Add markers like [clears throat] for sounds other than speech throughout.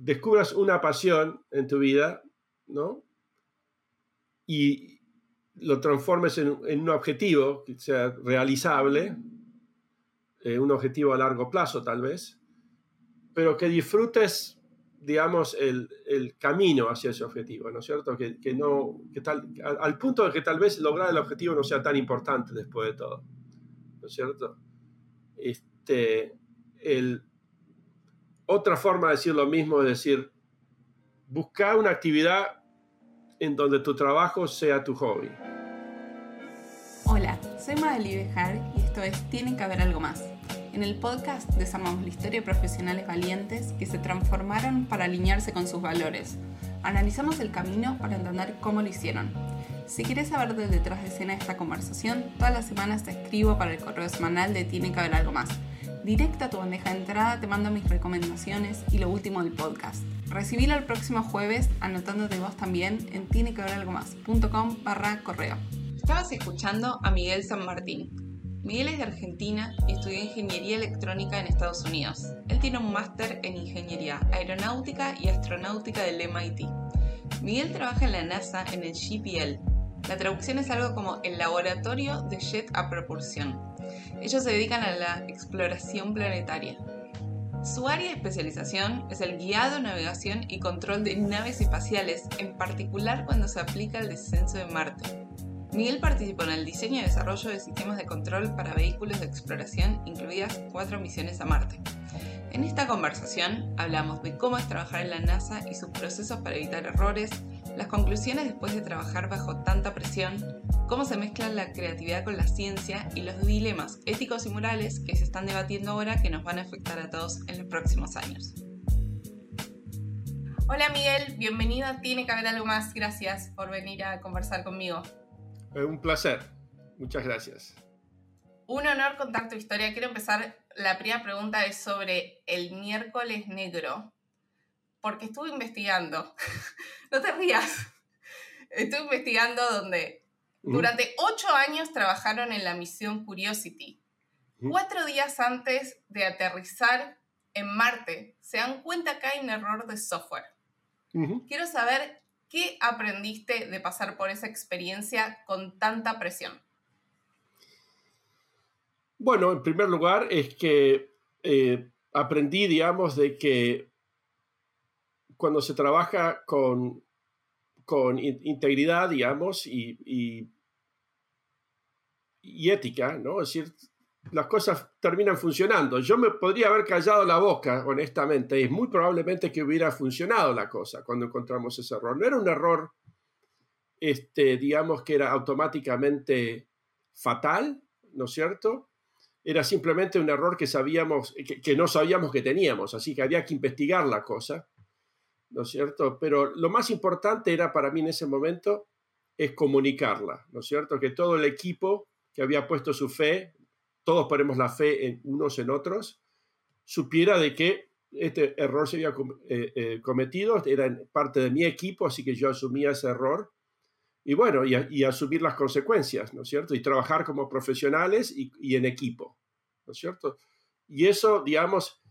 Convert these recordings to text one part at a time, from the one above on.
descubras una pasión en tu vida, ¿no? Y lo transformes en, un objetivo que sea realizable, eh, un objetivo a largo plazo tal vez, pero que disfrutes, digamos, el, camino hacia ese objetivo, ¿no es cierto? Que, no, que tal, al, punto de que tal vez lograr el objetivo no sea tan importante después de todo, ¿no es cierto? Este, el, otra forma de decir lo mismo es decir, buscar una actividad en donde tu trabajo sea tu hobby. Hola, soy Madely Bejar y esto es Tiene que haber algo más. En el podcast desarmamos la historia de profesionales valientes que se transformaron para alinearse con sus valores. Analizamos el camino para entender cómo lo hicieron. Si quieres saber de detrás de escena de esta conversación, todas las semanas te escribo para el correo semanal de Tiene que haber algo más Directa a tu bandeja de entrada te mando mis recomendaciones y lo último del podcast. Recibílo el próximo jueves anotándote vos también en más.com barra correo. Estabas escuchando a Miguel San Martín. Miguel es de Argentina y estudió Ingeniería Electrónica en Estados Unidos. Él tiene un máster en Ingeniería Aeronáutica y Astronáutica del MIT. Miguel trabaja en la NASA en el GPL. La traducción es algo como el Laboratorio de Jet a Propulsión ellos se dedican a la exploración planetaria. Su área de especialización es el guiado, navegación y control de naves espaciales, en particular cuando se aplica el descenso de Marte. Miguel participó en el diseño y desarrollo de sistemas de control para vehículos de exploración, incluidas cuatro misiones a Marte. En esta conversación hablamos de cómo es trabajar en la NASA y sus procesos para evitar errores, las conclusiones después de trabajar bajo tanta presión, cómo se mezcla la creatividad con la ciencia y los dilemas éticos y morales que se están debatiendo ahora que nos van a afectar a todos en los próximos años. Hola Miguel, bienvenido Tiene que haber algo más. Gracias por venir a conversar conmigo. Un placer, muchas gracias. Un honor contar tu historia. Quiero empezar, la primera pregunta es sobre el miércoles negro porque estuve investigando. [laughs] no te rías. Estuve investigando donde durante ocho años trabajaron en la misión Curiosity. Cuatro días antes de aterrizar en Marte, se dan cuenta que hay un error de software. Quiero saber qué aprendiste de pasar por esa experiencia con tanta presión. Bueno, en primer lugar es que eh, aprendí, digamos, de que cuando se trabaja con, con integridad, digamos, y, y, ética, ¿no? Es decir, las cosas terminan funcionando. Yo me podría haber callado la boca, honestamente, y es muy probablemente que hubiera funcionado la cosa cuando encontramos ese error. No era un error, este, digamos, que era automáticamente fatal, ¿no es cierto? Era simplemente un error que sabíamos, que no sabíamos que teníamos, así que había que investigar la cosa. ¿No es cierto? Pero lo más importante era para mí en ese momento es comunicarla, ¿no es cierto? Que todo el equipo que había puesto su fe, todos ponemos la fe en unos en otros, supiera de que este error se había eh, eh, cometido, era parte de mi equipo, así que yo asumía ese error. Y bueno, y, asumir las consecuencias, ¿no es cierto? Y trabajar como profesionales y, y en equipo, ¿no es cierto? Y eso, digamos,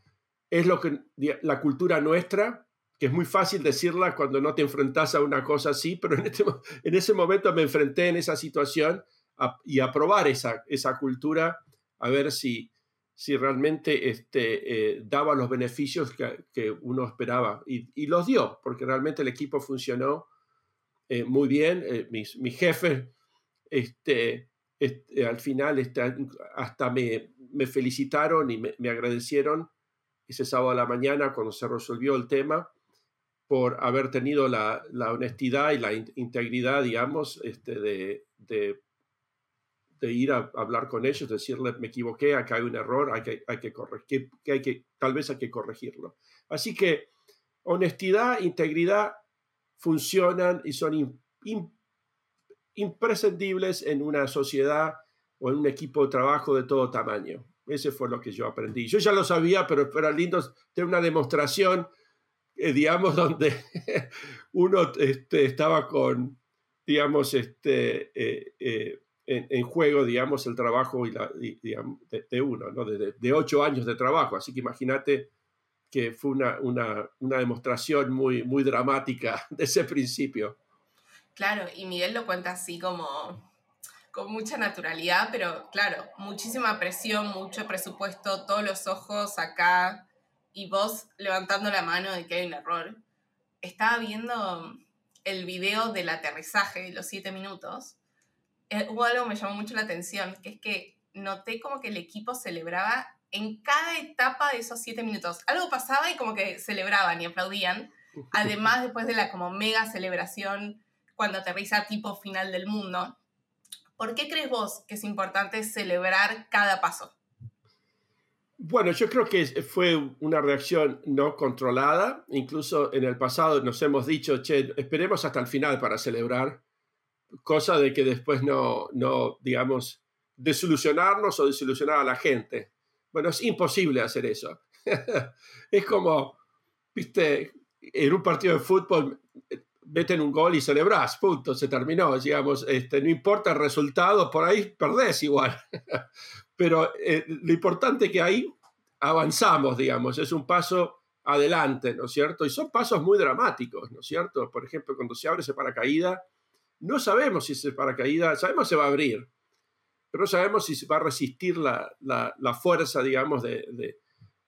es lo que la cultura nuestra que es muy fácil decirla cuando no te enfrentas a una cosa así, pero en, este, en ese momento me enfrenté en esa situación y a probar esa, esa cultura, a ver si, si realmente este, eh, daba los beneficios que, uno esperaba. Y, los dio, porque realmente el equipo funcionó eh, muy bien. Eh, mis, jefes, este, este, al final, este, hasta me, me, felicitaron y me, me agradecieron ese sábado a la mañana cuando se resolvió el tema por haber tenido la, honestidad y la integridad, digamos, este, de, de, ir a hablar con ellos, decirles, me equivoqué, acá hay un error, hay que, hay que corregir, que, hay que, tal vez hay que corregirlo. Así que honestidad, integridad funcionan y son imprescindibles en una sociedad o en un equipo de trabajo de todo tamaño. Ese fue lo que yo aprendí. Yo ya lo sabía, pero era lindo tener una demostración digamos, donde [laughs] uno este, estaba con, digamos, este, eh, eh, en, juego, digamos, el trabajo de, uno, ¿no? De, ocho años de trabajo. Así que imagínate que fue una, una, una, demostración muy, muy dramática [laughs] de ese principio. Claro, y Miguel lo cuenta así como con mucha naturalidad, pero claro, muchísima presión, mucho presupuesto, todos los ojos acá y vos levantando la mano de que hay un error. Estaba viendo el video del aterrizaje de los siete minutos. Eh, hubo algo que me llamó mucho la atención, que es que noté como que el equipo celebraba en cada etapa de esos siete minutos. Algo pasaba y como que celebraban y aplaudían. [laughs] Además, después de la como mega celebración cuando aterriza tipo final del mundo. ¿Por qué crees vos que es importante celebrar cada paso? Bueno, yo creo que fue una reacción no controlada. Incluso en el pasado nos hemos dicho, che, esperemos hasta el final para celebrar, cosa de que después no, no digamos, desilusionarnos o desilusionar a la gente. Bueno, es imposible hacer eso. [laughs] es como, viste, en un partido de fútbol meten un gol y celebrás, punto, se terminó, digamos, este, no importa el resultado, por ahí perdés igual. [laughs] Pero eh, lo importante que ahí avanzamos, digamos, es un paso adelante, ¿no es cierto? Y son pasos muy dramáticos, ¿no es cierto? Por ejemplo, cuando se abre ese paracaídas, no sabemos si ese paracaídas, sabemos se va a abrir, pero no sabemos si se va a resistir la, la, fuerza, digamos, de,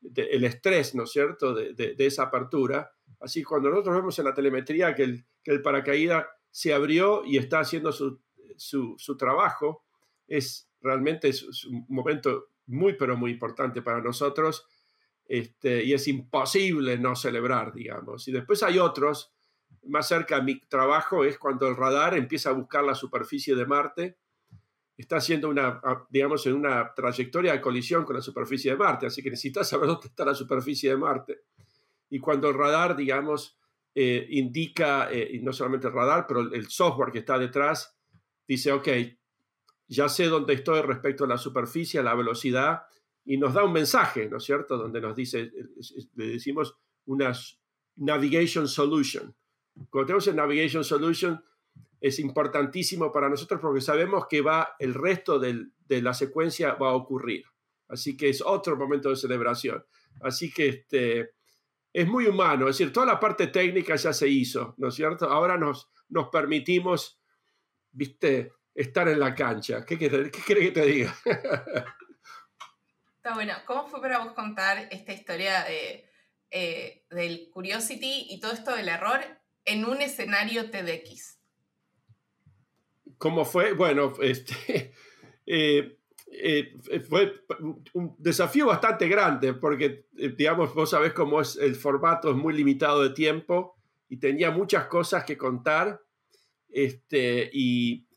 de, el estrés, ¿no es cierto?, de, esa apertura. Así cuando nosotros vemos en la telemetría que el, que el paracaídas se abrió y está haciendo su, su, su trabajo, es realmente es, un momento muy, pero muy importante para nosotros este, y es imposible no celebrar, digamos. Y después hay otros, más cerca a mi trabajo es cuando el radar empieza a buscar la superficie de Marte, está haciendo una, digamos, en una trayectoria de colisión con la superficie de Marte, así que necesitas saber dónde está la superficie de Marte. Y cuando el radar, digamos, eh, indica, eh, y no solamente el radar, pero el software que está detrás, dice, ok, ya sé dónde estoy respecto a la superficie, a la velocidad, y nos da un mensaje, ¿no es cierto?, donde nos dice, le decimos una navigation solution. Cuando tenemos el navigation solution, es importantísimo para nosotros porque sabemos que va el resto de la secuencia va a ocurrir. Así que es otro momento de celebración. Así que este, es muy humano, es decir, toda la parte técnica ya se hizo, ¿no es cierto? Ahora nos, nos permitimos, viste, estar en la cancha. ¿Qué quieres que te diga? Está bueno. ¿Cómo fue para vos contar esta historia de, eh, del Curiosity y todo esto del error en un escenario TEDx? ¿Cómo fue? Bueno, este, [laughs] eh, eh, fue un desafío bastante grande porque, digamos, vos sabés cómo es el formato, es muy limitado de tiempo y tenía muchas cosas que contar. Este, y,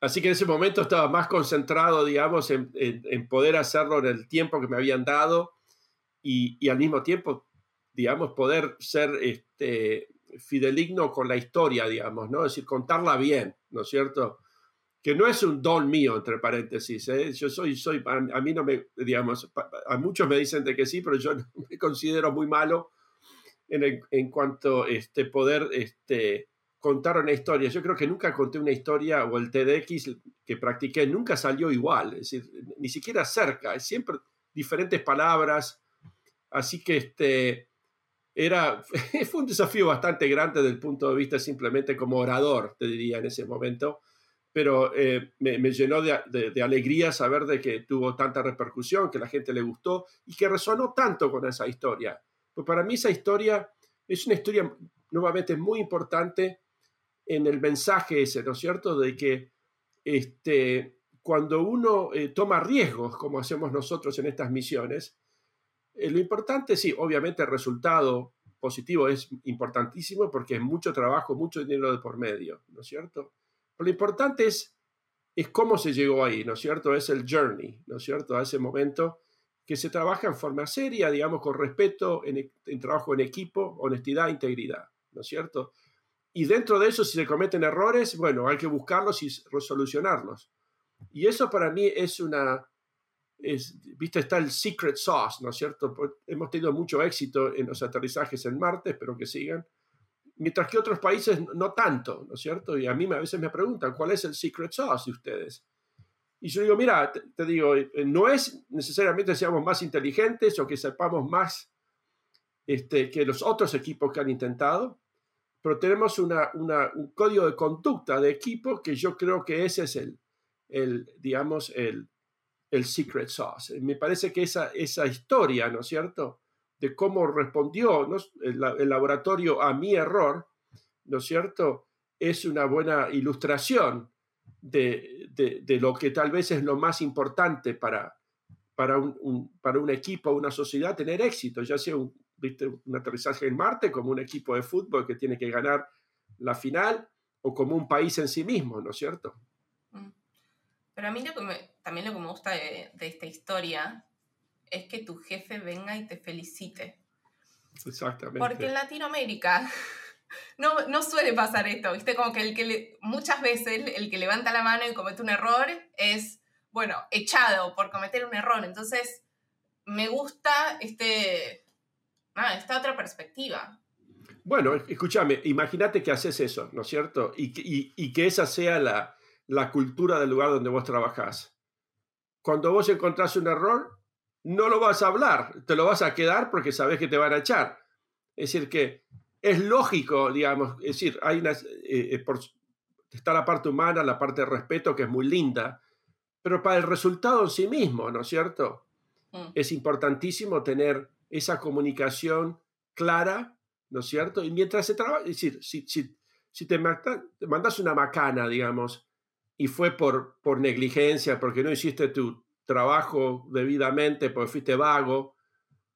Así que en ese momento estaba más concentrado, digamos, en, poder hacerlo en el tiempo que me habían dado y, al mismo tiempo, digamos, poder ser este, fideligno con la historia, digamos, ¿no? Es decir, contarla bien, ¿no es cierto? Que no es un don mío, entre paréntesis, ¿eh? Yo soy, soy, a, mí no me, digamos, a muchos me dicen de que sí, pero yo [laughs] me considero muy malo en, en cuanto este, poder, este, contar una historia. Yo creo que nunca conté una historia o el TEDx que practiqué nunca salió igual, es decir, ni siquiera cerca, siempre diferentes palabras. Así que este era [laughs] fue un desafío bastante grande desde el punto de vista simplemente como orador, te diría en ese momento, pero eh, me, llenó de, de, alegría saber de que tuvo tanta repercusión, que la gente le gustó y que resonó tanto con esa historia. Pues para mí esa historia es una historia nuevamente muy importante en el mensaje ese, ¿no es cierto?, de que este, cuando uno eh, toma riesgos, como hacemos nosotros en estas misiones, eh, lo importante, sí, obviamente el resultado positivo es importantísimo porque es mucho trabajo, mucho dinero de por medio, ¿no es cierto? Pero lo importante es, es cómo se llegó ahí, ¿no es cierto? Es el journey, ¿no es cierto? A ese momento que se trabaja en forma seria, digamos, con respeto, en, en trabajo en equipo, honestidad, integridad, ¿no es cierto? Y dentro de eso, si se cometen errores, bueno, hay que buscarlos y resolucionarlos. Y eso para mí es una, es, viste, está el secret sauce, ¿no es cierto? Hemos tenido mucho éxito en los aterrizajes en Marte, espero que sigan, mientras que otros países no tanto, ¿no es cierto? Y a mí a veces me preguntan, ¿cuál es el secret sauce de ustedes? Y yo digo, mira, te, digo, eh, no es necesariamente seamos más inteligentes o que sepamos más este, que los otros equipos que han intentado, pero tenemos una, un código de conducta de equipo que yo creo que ese es el, el digamos, el, el secret sauce. Me parece que esa, esa historia, ¿no es cierto?, de cómo respondió el, laboratorio a mi error, ¿no es cierto?, es una buena ilustración de, de, lo que tal vez es lo más importante para, para, un, para un equipo, una sociedad, tener éxito, ya sea un, ¿viste? un aterrizaje en Marte, como un equipo de fútbol que tiene que ganar la final, o como un país en sí mismo, ¿no es cierto? Mm. Pero a mí lo que también lo que me gusta de, esta historia es que tu jefe venga y te felicite. Exactamente. Porque en Latinoamérica [laughs] no, no suele pasar esto, ¿viste? Como que, el que muchas veces el, que levanta la mano y comete un error es, bueno, echado por cometer un error. Entonces, me gusta este, ah, esta otra perspectiva. Bueno, escúchame, imagínate que haces eso, ¿no es cierto? Y, y, y que esa sea la, la cultura del lugar donde vos trabajás. Cuando vos encontrás un error, no lo vas a hablar, te lo vas a quedar porque sabes que te van a echar. Es decir, que es lógico, digamos, es decir, hay una, eh, eh, está la parte humana, la parte de respeto que es muy linda, pero para el resultado en sí mismo, ¿no es cierto? Mm. Es importantísimo tener esa comunicación clara, ¿no es cierto? Y mientras se trabaja, es decir, si, te, te mandas una macana, digamos, y fue por, por negligencia, porque no hiciste tu trabajo debidamente, porque fuiste vago,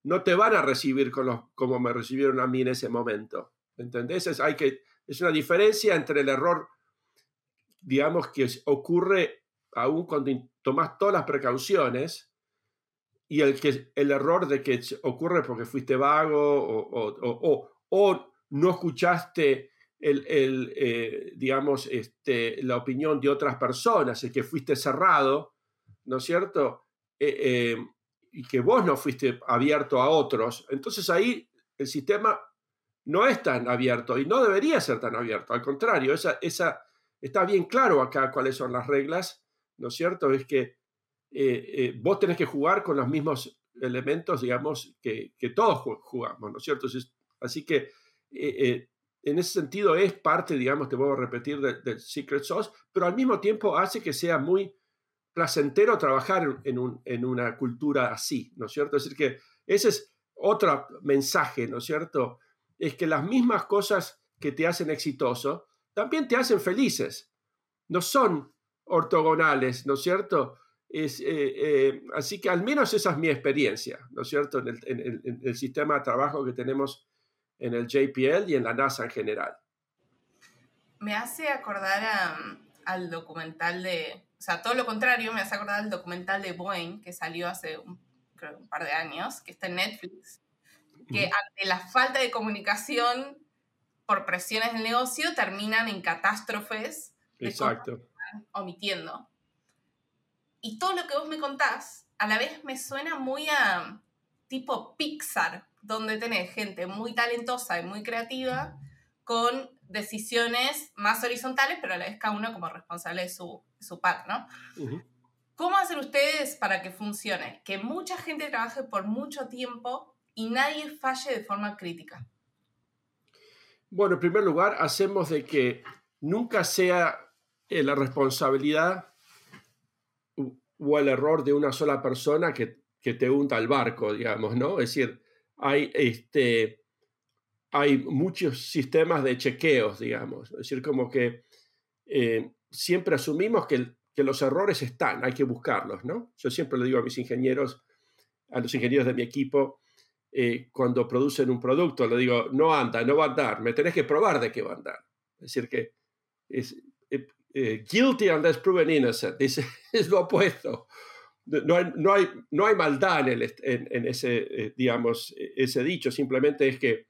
no te van a recibir como me recibieron a mí en ese momento. ¿Entendés? Es, hay que, es una diferencia entre el error, digamos, que ocurre aún cuando tomas todas las precauciones y el, que, el error de que ocurre porque fuiste vago o, o, o no escuchaste el, eh, digamos, este, la opinión de otras personas, el que fuiste cerrado, ¿no es cierto? Eh, eh, y que vos no fuiste abierto a otros. Entonces ahí el sistema no es tan abierto y no debería ser tan abierto. Al contrario, esa, esa, está bien claro acá cuáles son las reglas, ¿no es cierto? Es que vos tenés que jugar con los mismos elementos, digamos, que, todos jugamos, ¿no es cierto? Así que en ese sentido es parte, digamos, te vuelvo a repetir, del Secret Sauce, pero al mismo tiempo hace que sea muy placentero trabajar en, un, en una cultura así, ¿no es cierto? Es decir, que ese es otro mensaje, ¿no es cierto? Es que las mismas cosas que te hacen exitoso también te hacen felices, no son ortogonales, ¿no es cierto? Es, eh, eh, así que al menos esa es mi experiencia, ¿no es cierto? En el, en el sistema de trabajo que tenemos en el JPL y en la NASA en general. Me hace acordar al documental de, o sea, todo lo contrario, me hace acordar al documental de Boeing que salió hace un, par de años, que está en Netflix, que ante la falta de comunicación por presiones del negocio terminan en catástrofes. Exacto. Omitiendo. Y todo lo que vos me contás, a la vez me suena muy a tipo Pixar, donde tenés gente muy talentosa y muy creativa con decisiones más horizontales, pero a la vez cada uno como responsable de su, su par, ¿no? ¿Cómo hacen ustedes para que funcione? Que mucha gente trabaje por mucho tiempo y nadie falle de forma crítica. Bueno, en primer lugar, hacemos de que nunca sea eh, la responsabilidad o el error de una sola persona que, que te unta el barco, digamos, ¿no? Es decir, hay, este, hay muchos sistemas de chequeos, digamos. Es decir, como que eh, siempre asumimos que, que, los errores están, hay que buscarlos, ¿no? Yo siempre le digo a mis ingenieros, a los ingenieros de mi equipo, eh, cuando producen un producto, le digo, no anda, no va a andar, me tenés que probar de qué va a andar. Es decir, que es eh, guilty unless proven innocent, [laughs] es, lo opuesto no hay, no hay, no hay maldad en, en, ese, eh, digamos, ese dicho, simplemente es que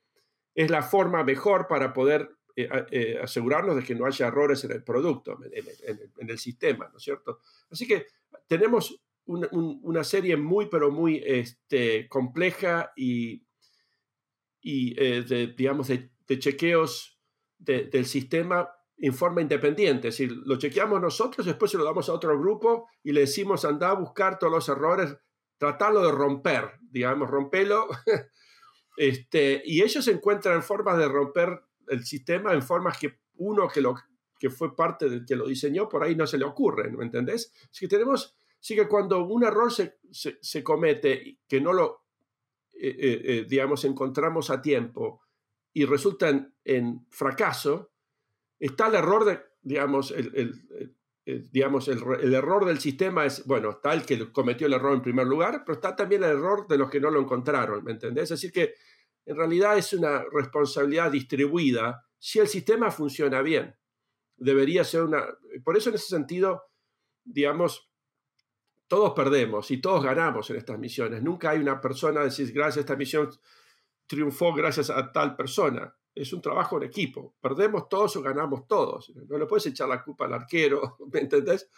es la forma mejor para poder eh, eh, asegurarnos de que no haya errores en el producto, en, el sistema, ¿no es cierto? Así que tenemos una, serie muy, pero muy este, compleja y, y de, digamos, de, chequeos del sistema en forma independiente. Si lo chequeamos nosotros, después se lo damos a otro grupo y le decimos anda a buscar todos los errores, tratarlo de romper, digamos, romperlo [laughs] Este, y ellos encuentran formas de romper el sistema en formas que uno que, lo, que fue parte del que lo diseñó, por ahí no se le ocurre, ¿me entendés? Así que tenemos, sí que cuando un error se, se, comete, que no lo, eh, eh, eh, digamos, encontramos a tiempo y resulta en, fracaso, está el error de, digamos, el, digamos, el, error del sistema es, bueno, está el que cometió el error en primer lugar, pero está también el error de los que no lo encontraron, ¿me entendés? Es decir, que en realidad es una responsabilidad distribuida si el sistema funciona bien. Debería ser una... Por eso en ese sentido, digamos, todos perdemos y todos ganamos en estas misiones. Nunca hay una persona que decir, gracias a esta misión triunfó gracias a tal persona. Es un trabajo en equipo. Perdemos todos o ganamos todos. No le puedes echar la culpa al arquero, [laughs] ¿me entendés?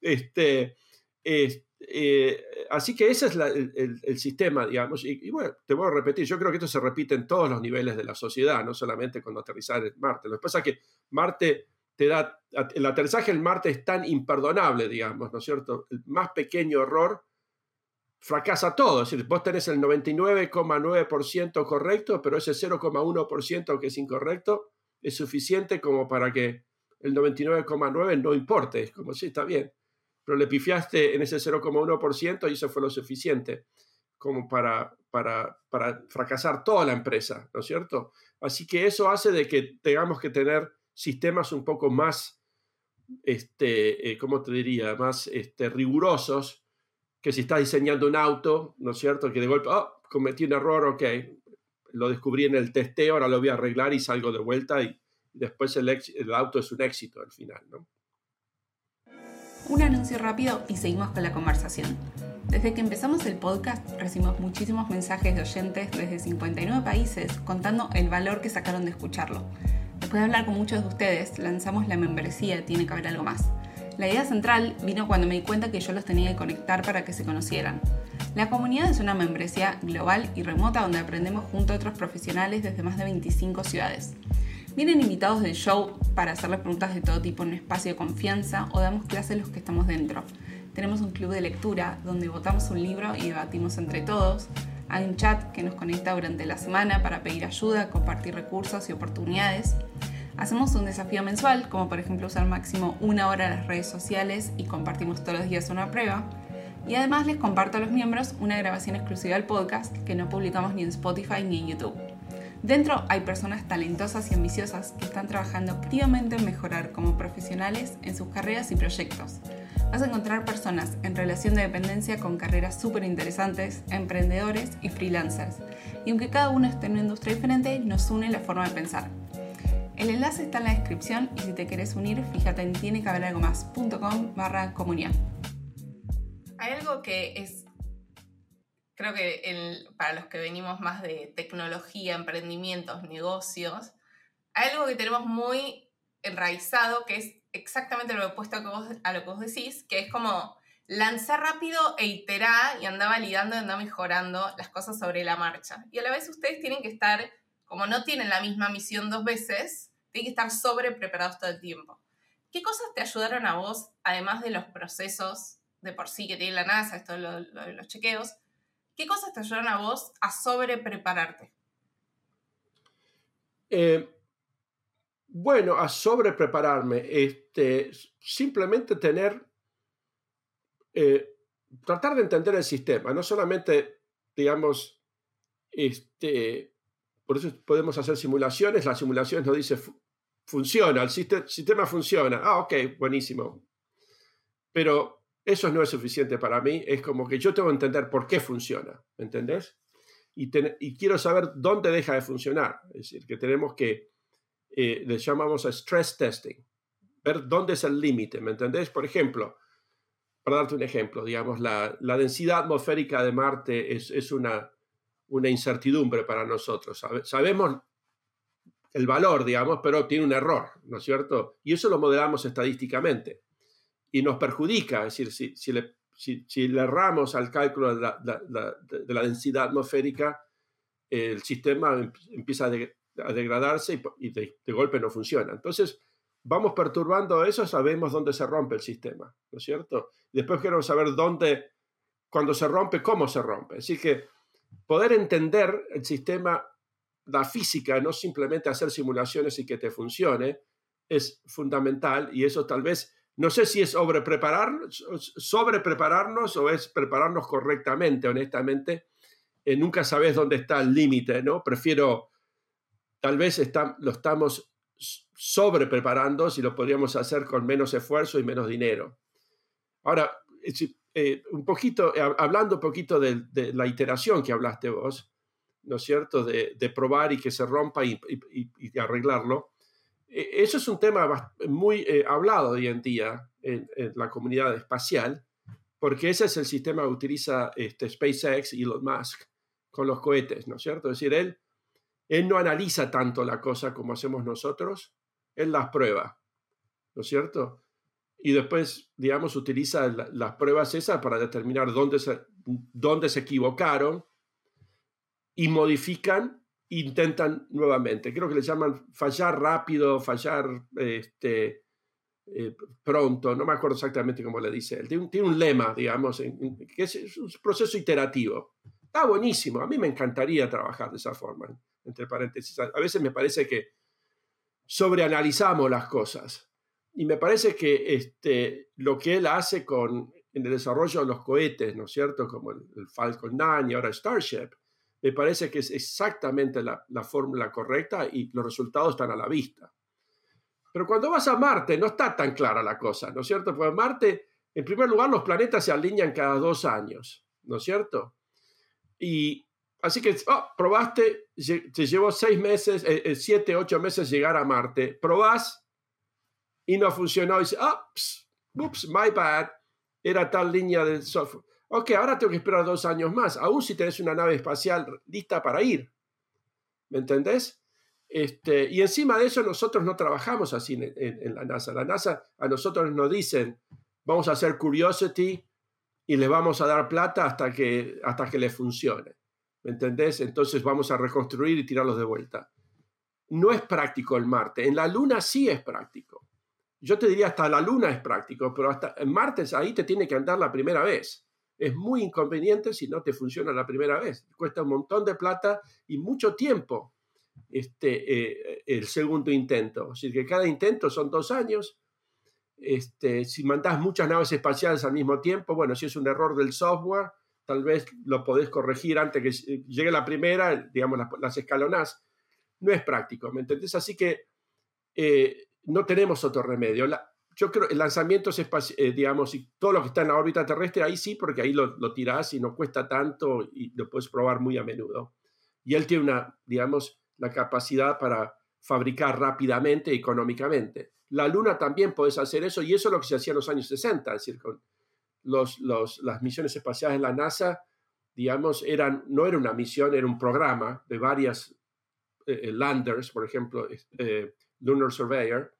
Este, eh, así que ese es el, sistema, digamos. Y, bueno, te voy a repetir, yo creo que esto se repite en todos los niveles de la sociedad, no solamente cuando aterrizar en Marte. Lo que pasa es que Marte te da, el aterrizaje en Marte es tan imperdonable, digamos, ¿no es cierto? El más pequeño error fracasa todo. Es decir, vos tenés el 99,9% correcto, pero ese 0,1% que es incorrecto es suficiente como para que el 99,9% no importe. Es como, sí, está bien. Pero le pifiaste en ese 0,1% y eso fue lo suficiente como para, para, para fracasar toda la empresa, ¿no es cierto? Así que eso hace de que tengamos que tener sistemas un poco más, este, eh, ¿cómo te diría?, más este, rigurosos que si estás diseñando un auto, ¿no es cierto? Que de golpe, oh, cometí un error, ok, lo descubrí en el testeo, ahora lo voy a arreglar y salgo de vuelta y después el, el auto es un éxito al final, ¿no? Un anuncio rápido y seguimos con la conversación. Desde que empezamos el podcast recibimos muchísimos mensajes de oyentes desde 59 países contando el valor que sacaron de escucharlo. Después de hablar con muchos de ustedes, lanzamos la membresía Tiene que haber algo más la idea central vino cuando me di cuenta que yo los tenía que conectar para que se conocieran. La comunidad es una membresía global y remota donde aprendemos junto a otros profesionales desde más de 25 ciudades. Vienen invitados del show para hacerles preguntas de todo tipo en un espacio de confianza o damos clases los que estamos dentro. Tenemos un club de lectura donde votamos un libro y debatimos entre todos. Hay un chat que nos conecta durante la semana para pedir ayuda, compartir recursos y oportunidades. Hacemos un desafío mensual, como por ejemplo usar máximo una hora las redes sociales y compartimos todos los días una prueba. Y además les comparto a los miembros una grabación exclusiva del podcast que no publicamos ni en Spotify ni en YouTube. Dentro hay personas talentosas y ambiciosas que están trabajando activamente en mejorar como profesionales en sus carreras y proyectos. Vas a encontrar personas en relación de dependencia con carreras súper interesantes, emprendedores y freelancers. Y aunque cada uno esté en una industria diferente, nos une la forma de pensar. El enlace está en la descripción y si te querés unir, fíjate en tienecaberalgomás.com barra comunidad. Hay algo que es, creo que para los que venimos más de tecnología, emprendimientos, negocios, hay algo que tenemos muy enraizado que es exactamente lo opuesto a, a lo que vos decís, que es como lanzar rápido e iterar y andar validando y andar mejorando las cosas sobre la marcha. Y a la vez ustedes tienen que estar, como no tienen la misma misión dos veces, tienen que estar sobre preparados todo el tiempo. ¿Qué cosas te ayudaron a vos, además de los procesos de por sí que tiene la NASA, esto de, los chequeos? ¿Qué cosas te ayudaron a vos a sobre prepararte? Eh, bueno, a sobre prepararme, este, simplemente tener, eh, tratar de entender el sistema, no solamente, digamos, este, por eso podemos hacer simulaciones. Las simulaciones nos dice funciona, el sistema funciona. Ah, ok, buenísimo. Pero eso no es suficiente para mí. Es como que yo tengo que entender por qué funciona. ¿Me entendés? Y, y quiero saber dónde deja de funcionar. Es decir, que tenemos que, eh, le llamamos a stress testing. Ver dónde es el límite. ¿Me entendés? Por ejemplo, para darte un ejemplo, digamos, la, la densidad atmosférica de Marte es, es una una incertidumbre para nosotros. Sabemos el valor, digamos, pero tiene un error, ¿no es cierto? Y eso lo modelamos estadísticamente. Y nos perjudica, es decir, si, si, le, si, le, erramos al cálculo de la, densidad atmosférica, el sistema em, empieza a, degradarse y, de, golpe no funciona. Entonces, vamos perturbando eso, sabemos dónde se rompe el sistema, ¿no es cierto? Después queremos saber dónde, cuando se rompe, cómo se rompe. Así que poder entender el sistema la física, no simplemente hacer simulaciones y que te funcione, es fundamental y eso tal vez, no sé si es sobre prepararnos o es prepararnos correctamente, honestamente. Eh, nunca sabes dónde está el límite, ¿no? Prefiero, tal vez lo estamos sobre preparando si lo podríamos hacer con menos esfuerzo y menos dinero. Ahora, eh, un poquito, eh, hablando un poquito de, la iteración que hablaste vos, ¿no es cierto? De, probar y que se rompa y, arreglarlo. E, eso es un tema muy eh, hablado hoy en día en, la comunidad espacial, porque ese es el sistema que utiliza este, SpaceX y Elon Musk con los cohetes, ¿no es cierto? Es decir, él, él no analiza tanto la cosa como hacemos nosotros, él las prueba, ¿no es cierto? Y después, digamos, utiliza las pruebas esas para determinar dónde se, dónde se equivocaron y modifican intentan nuevamente. Creo que le llaman fallar rápido, fallar este, eh, pronto, no me acuerdo exactamente cómo le dice él. Tiene un, lema, digamos, que es, un proceso iterativo. Está buenísimo, a mí me encantaría trabajar de esa forma, entre paréntesis. A veces me parece que sobreanalizamos las cosas y me parece que este, lo que él hace con, en el desarrollo de los cohetes, ¿no es cierto? Como el, Falcon 9 y ahora Starship, me parece que es exactamente la, la fórmula correcta y los resultados están a la vista. Pero cuando vas a Marte no está tan clara la cosa, ¿no es cierto? Porque Marte, en primer lugar, los planetas se alinean cada dos años, ¿no es cierto? Y así que, oh, probaste, te llevó seis meses, eh, eh, siete, ocho meses llegar a Marte, probás y no funcionó. Y dice, ah, ups, my bad, era tal línea del software. Ok, ahora tengo que esperar dos años más, aún si tenés una nave espacial lista para ir. ¿Me entendés? Este, y encima de eso nosotros no trabajamos así en, la NASA. La NASA a nosotros nos dicen, vamos a hacer Curiosity y le vamos a dar plata hasta que, hasta que le funcione. ¿Me entendés? Entonces vamos a reconstruir y tirarlos de vuelta. No es práctico el Marte. En la Luna sí es práctico. Yo te diría hasta la Luna es práctico, pero hasta en Martes ahí te tiene que andar la primera vez. Es muy inconveniente si no te funciona la primera vez. Cuesta un montón de plata y mucho tiempo este, eh, el segundo intento. Así que cada intento son dos años. Este, si mandás muchas naves espaciales al mismo tiempo, bueno, si es un error del software, tal vez lo podés corregir antes que llegue la primera, digamos, las, las escalonás. No es práctico, ¿me entendés? Así que eh, no tenemos otro remedio. yo creo el lanzamiento es, eh, digamos, y todo lo que está en la órbita terrestre, ahí sí, porque ahí lo, lo tirás y no cuesta tanto y lo puedes probar muy a menudo. Y él tiene una, digamos, la capacidad para fabricar rápidamente económicamente. La Luna también puedes hacer eso y eso es lo que se hacía en los años 60, es decir, con los, los, las misiones espaciales de la NASA, digamos, eran, no era una misión, era un programa de varias eh, eh, landers, por ejemplo, Lunar Surveyor,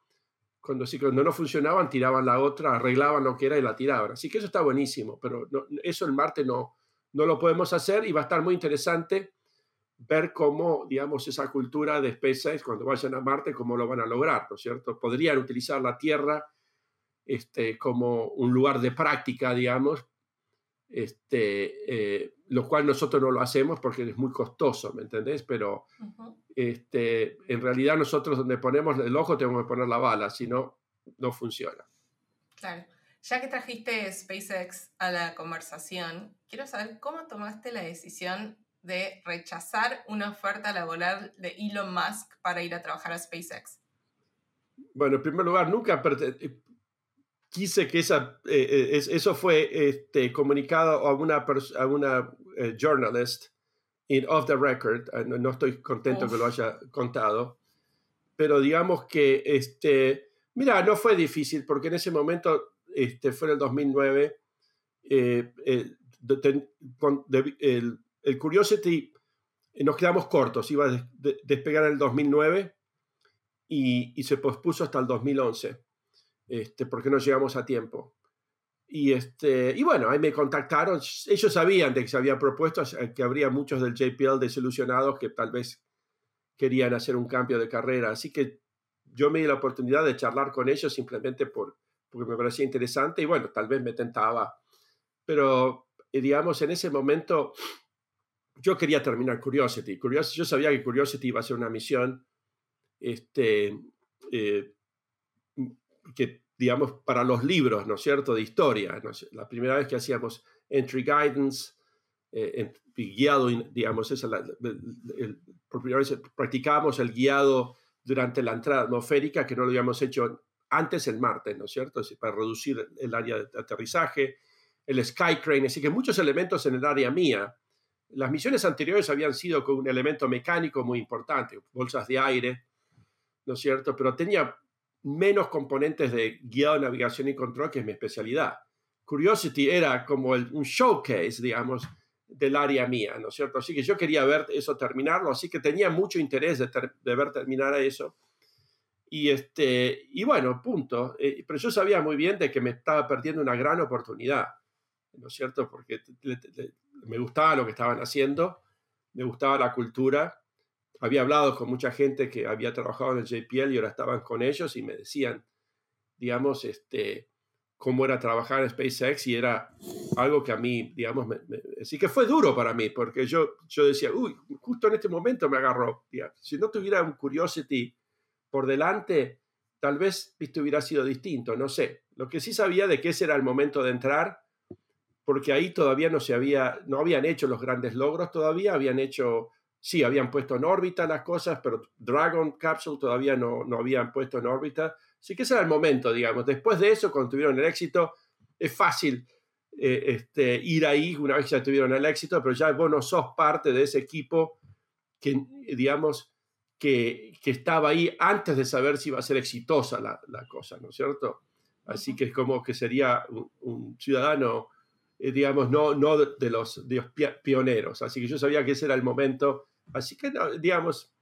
cuando, sí, cuando no funcionaban, tiraban la otra, arreglaban lo que era y la tiraban. Así que eso está buenísimo, pero eso en Marte no, no lo podemos hacer y va a estar muy interesante ver cómo, digamos, esa cultura de SpaceX, cuando vayan a Marte, cómo lo van a lograr, ¿no es cierto? Podrían utilizar la Tierra este, como un lugar de práctica, digamos, este, eh, lo cual nosotros no lo hacemos porque es muy costoso, ¿me entendés? Pero este, en realidad nosotros donde ponemos el ojo tenemos que poner la bala, si no, no funciona. Claro. Ya que trajiste SpaceX a la conversación, quiero saber cómo tomaste la decisión de rechazar una oferta laboral de Elon Musk para ir a trabajar a SpaceX. Bueno, en primer lugar, nunca quise que esa, eh, eh, eso fue este, comunicado a una, a una eh, journalist in off the record. No, estoy contento que lo haya contado, pero digamos que, este, mira, no fue difícil porque en ese momento, este, fue en el 2009, el, el, Curiosity nos quedamos cortos, iba a despegar en el 2009 y, y se pospuso hasta el 2011 este, porque no llegamos a tiempo. Y, este, y bueno, ahí me contactaron, ellos sabían de que se había propuesto, que habría muchos del JPL desilusionados que tal vez querían hacer un cambio de carrera, así que yo me di la oportunidad de charlar con ellos simplemente por, porque me parecía interesante y bueno, tal vez me tentaba, pero eh, digamos, en ese momento yo quería terminar Curiosity. Curiosity. Yo sabía que Curiosity iba a ser una misión este, eh, que, digamos, para los libros, ¿no es cierto?, de historia. La primera vez que hacíamos entry guidance, eh, guiado, digamos, esa por primera vez practicábamos el guiado durante la entrada atmosférica, que no lo habíamos hecho antes en Marte, ¿no es cierto? para reducir el área de aterrizaje, el Skycrane, así que muchos elementos en el área mía. Las misiones anteriores habían sido con un elemento mecánico muy importante, bolsas de aire, ¿no es cierto? Pero tenía menos componentes de guiado, navegación y control, que es mi especialidad. Curiosity era como un showcase, digamos, del área mía, ¿no es cierto? Así que yo quería ver eso terminarlo, así que tenía mucho interés de, ver terminar eso. Y, este, y bueno, punto. Eh, pero yo sabía muy bien de que me estaba perdiendo una gran oportunidad, ¿no es cierto? Porque me gustaba lo que estaban haciendo, me gustaba la cultura. Había hablado con mucha gente que había trabajado en el JPL y ahora estaban con ellos y me decían, digamos, este, cómo era trabajar en SpaceX y era algo que a mí, digamos, me, sí que fue duro para mí, porque yo, yo decía, uy, justo en este momento me agarró. Si no tuviera un Curiosity por delante, tal vez esto hubiera sido distinto, no sé. Lo que sí sabía de que ese era el momento de entrar, porque ahí todavía no se había, no habían hecho los grandes logros todavía, habían hecho, sí, habían puesto en órbita las cosas, pero Dragon Capsule todavía no, no habían puesto en órbita Así que ese era el momento, digamos. Después de eso, cuando tuvieron el éxito, es fácil eh, este, ir ahí una vez que ya tuvieron el éxito, pero ya vos no sos parte de ese equipo que, digamos, que, que estaba ahí antes de saber si iba a ser exitosa la, la cosa, ¿no es cierto? Así que es como que sería un, ciudadano, eh, digamos, no, no de, los, de los pioneros. Así que yo sabía que ese era el momento. Así que, digamos,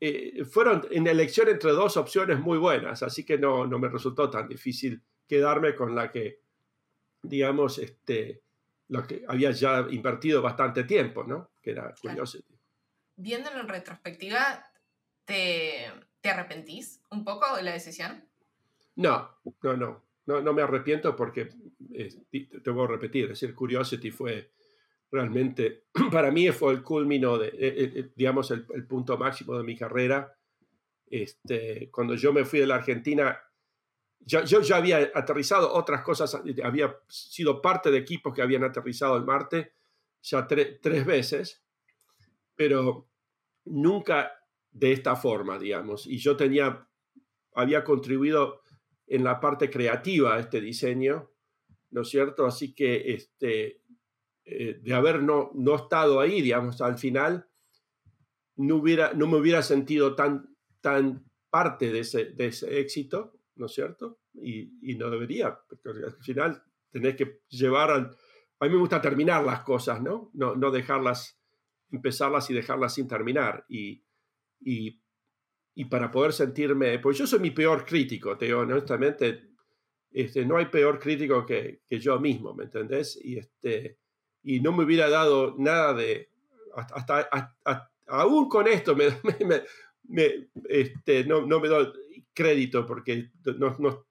eh, fueron en elección entre dos opciones muy buenas, así que no, no me resultó tan difícil quedarme con la que, digamos, este, lo que había ya invertido bastante tiempo, ¿no? Que era Curiosity. Viéndolo en retrospectiva, ¿te, ¿te arrepentís un poco de la decisión? No, no, no. No, no me arrepiento porque, eh, te voy a repetir, es decir, Curiosity fue realmente [clears throat] para mí fue el culmino de, eh, eh, eh, digamos, el, punto máximo de mi carrera. Este, cuando yo me fui de la Argentina, yo, yo ya había aterrizado otras cosas, había sido parte de equipos que habían aterrizado en Marte ya tres veces, pero nunca de esta forma, digamos. Y yo tenía, había contribuido en la parte creativa a este diseño, ¿no es cierto? Así que este, eh, de haber no, no estado ahí, digamos, al final, no, hubiera, no me hubiera sentido tan, tan parte de ese, de ese éxito, ¿no es cierto? Y, y, no debería, porque al final tenés que llevar al... A mí me gusta terminar las cosas, ¿no? No, no dejarlas, empezarlas y dejarlas sin terminar. Y, y, y, para poder sentirme, pues yo soy mi peor crítico, te digo, honestamente, este, no hay peor crítico que, que yo mismo, ¿me entendés? Y este, y no me hubiera dado nada de, hasta, aún con esto [laughs] me, me, este, no, no, me doy crédito porque no, no,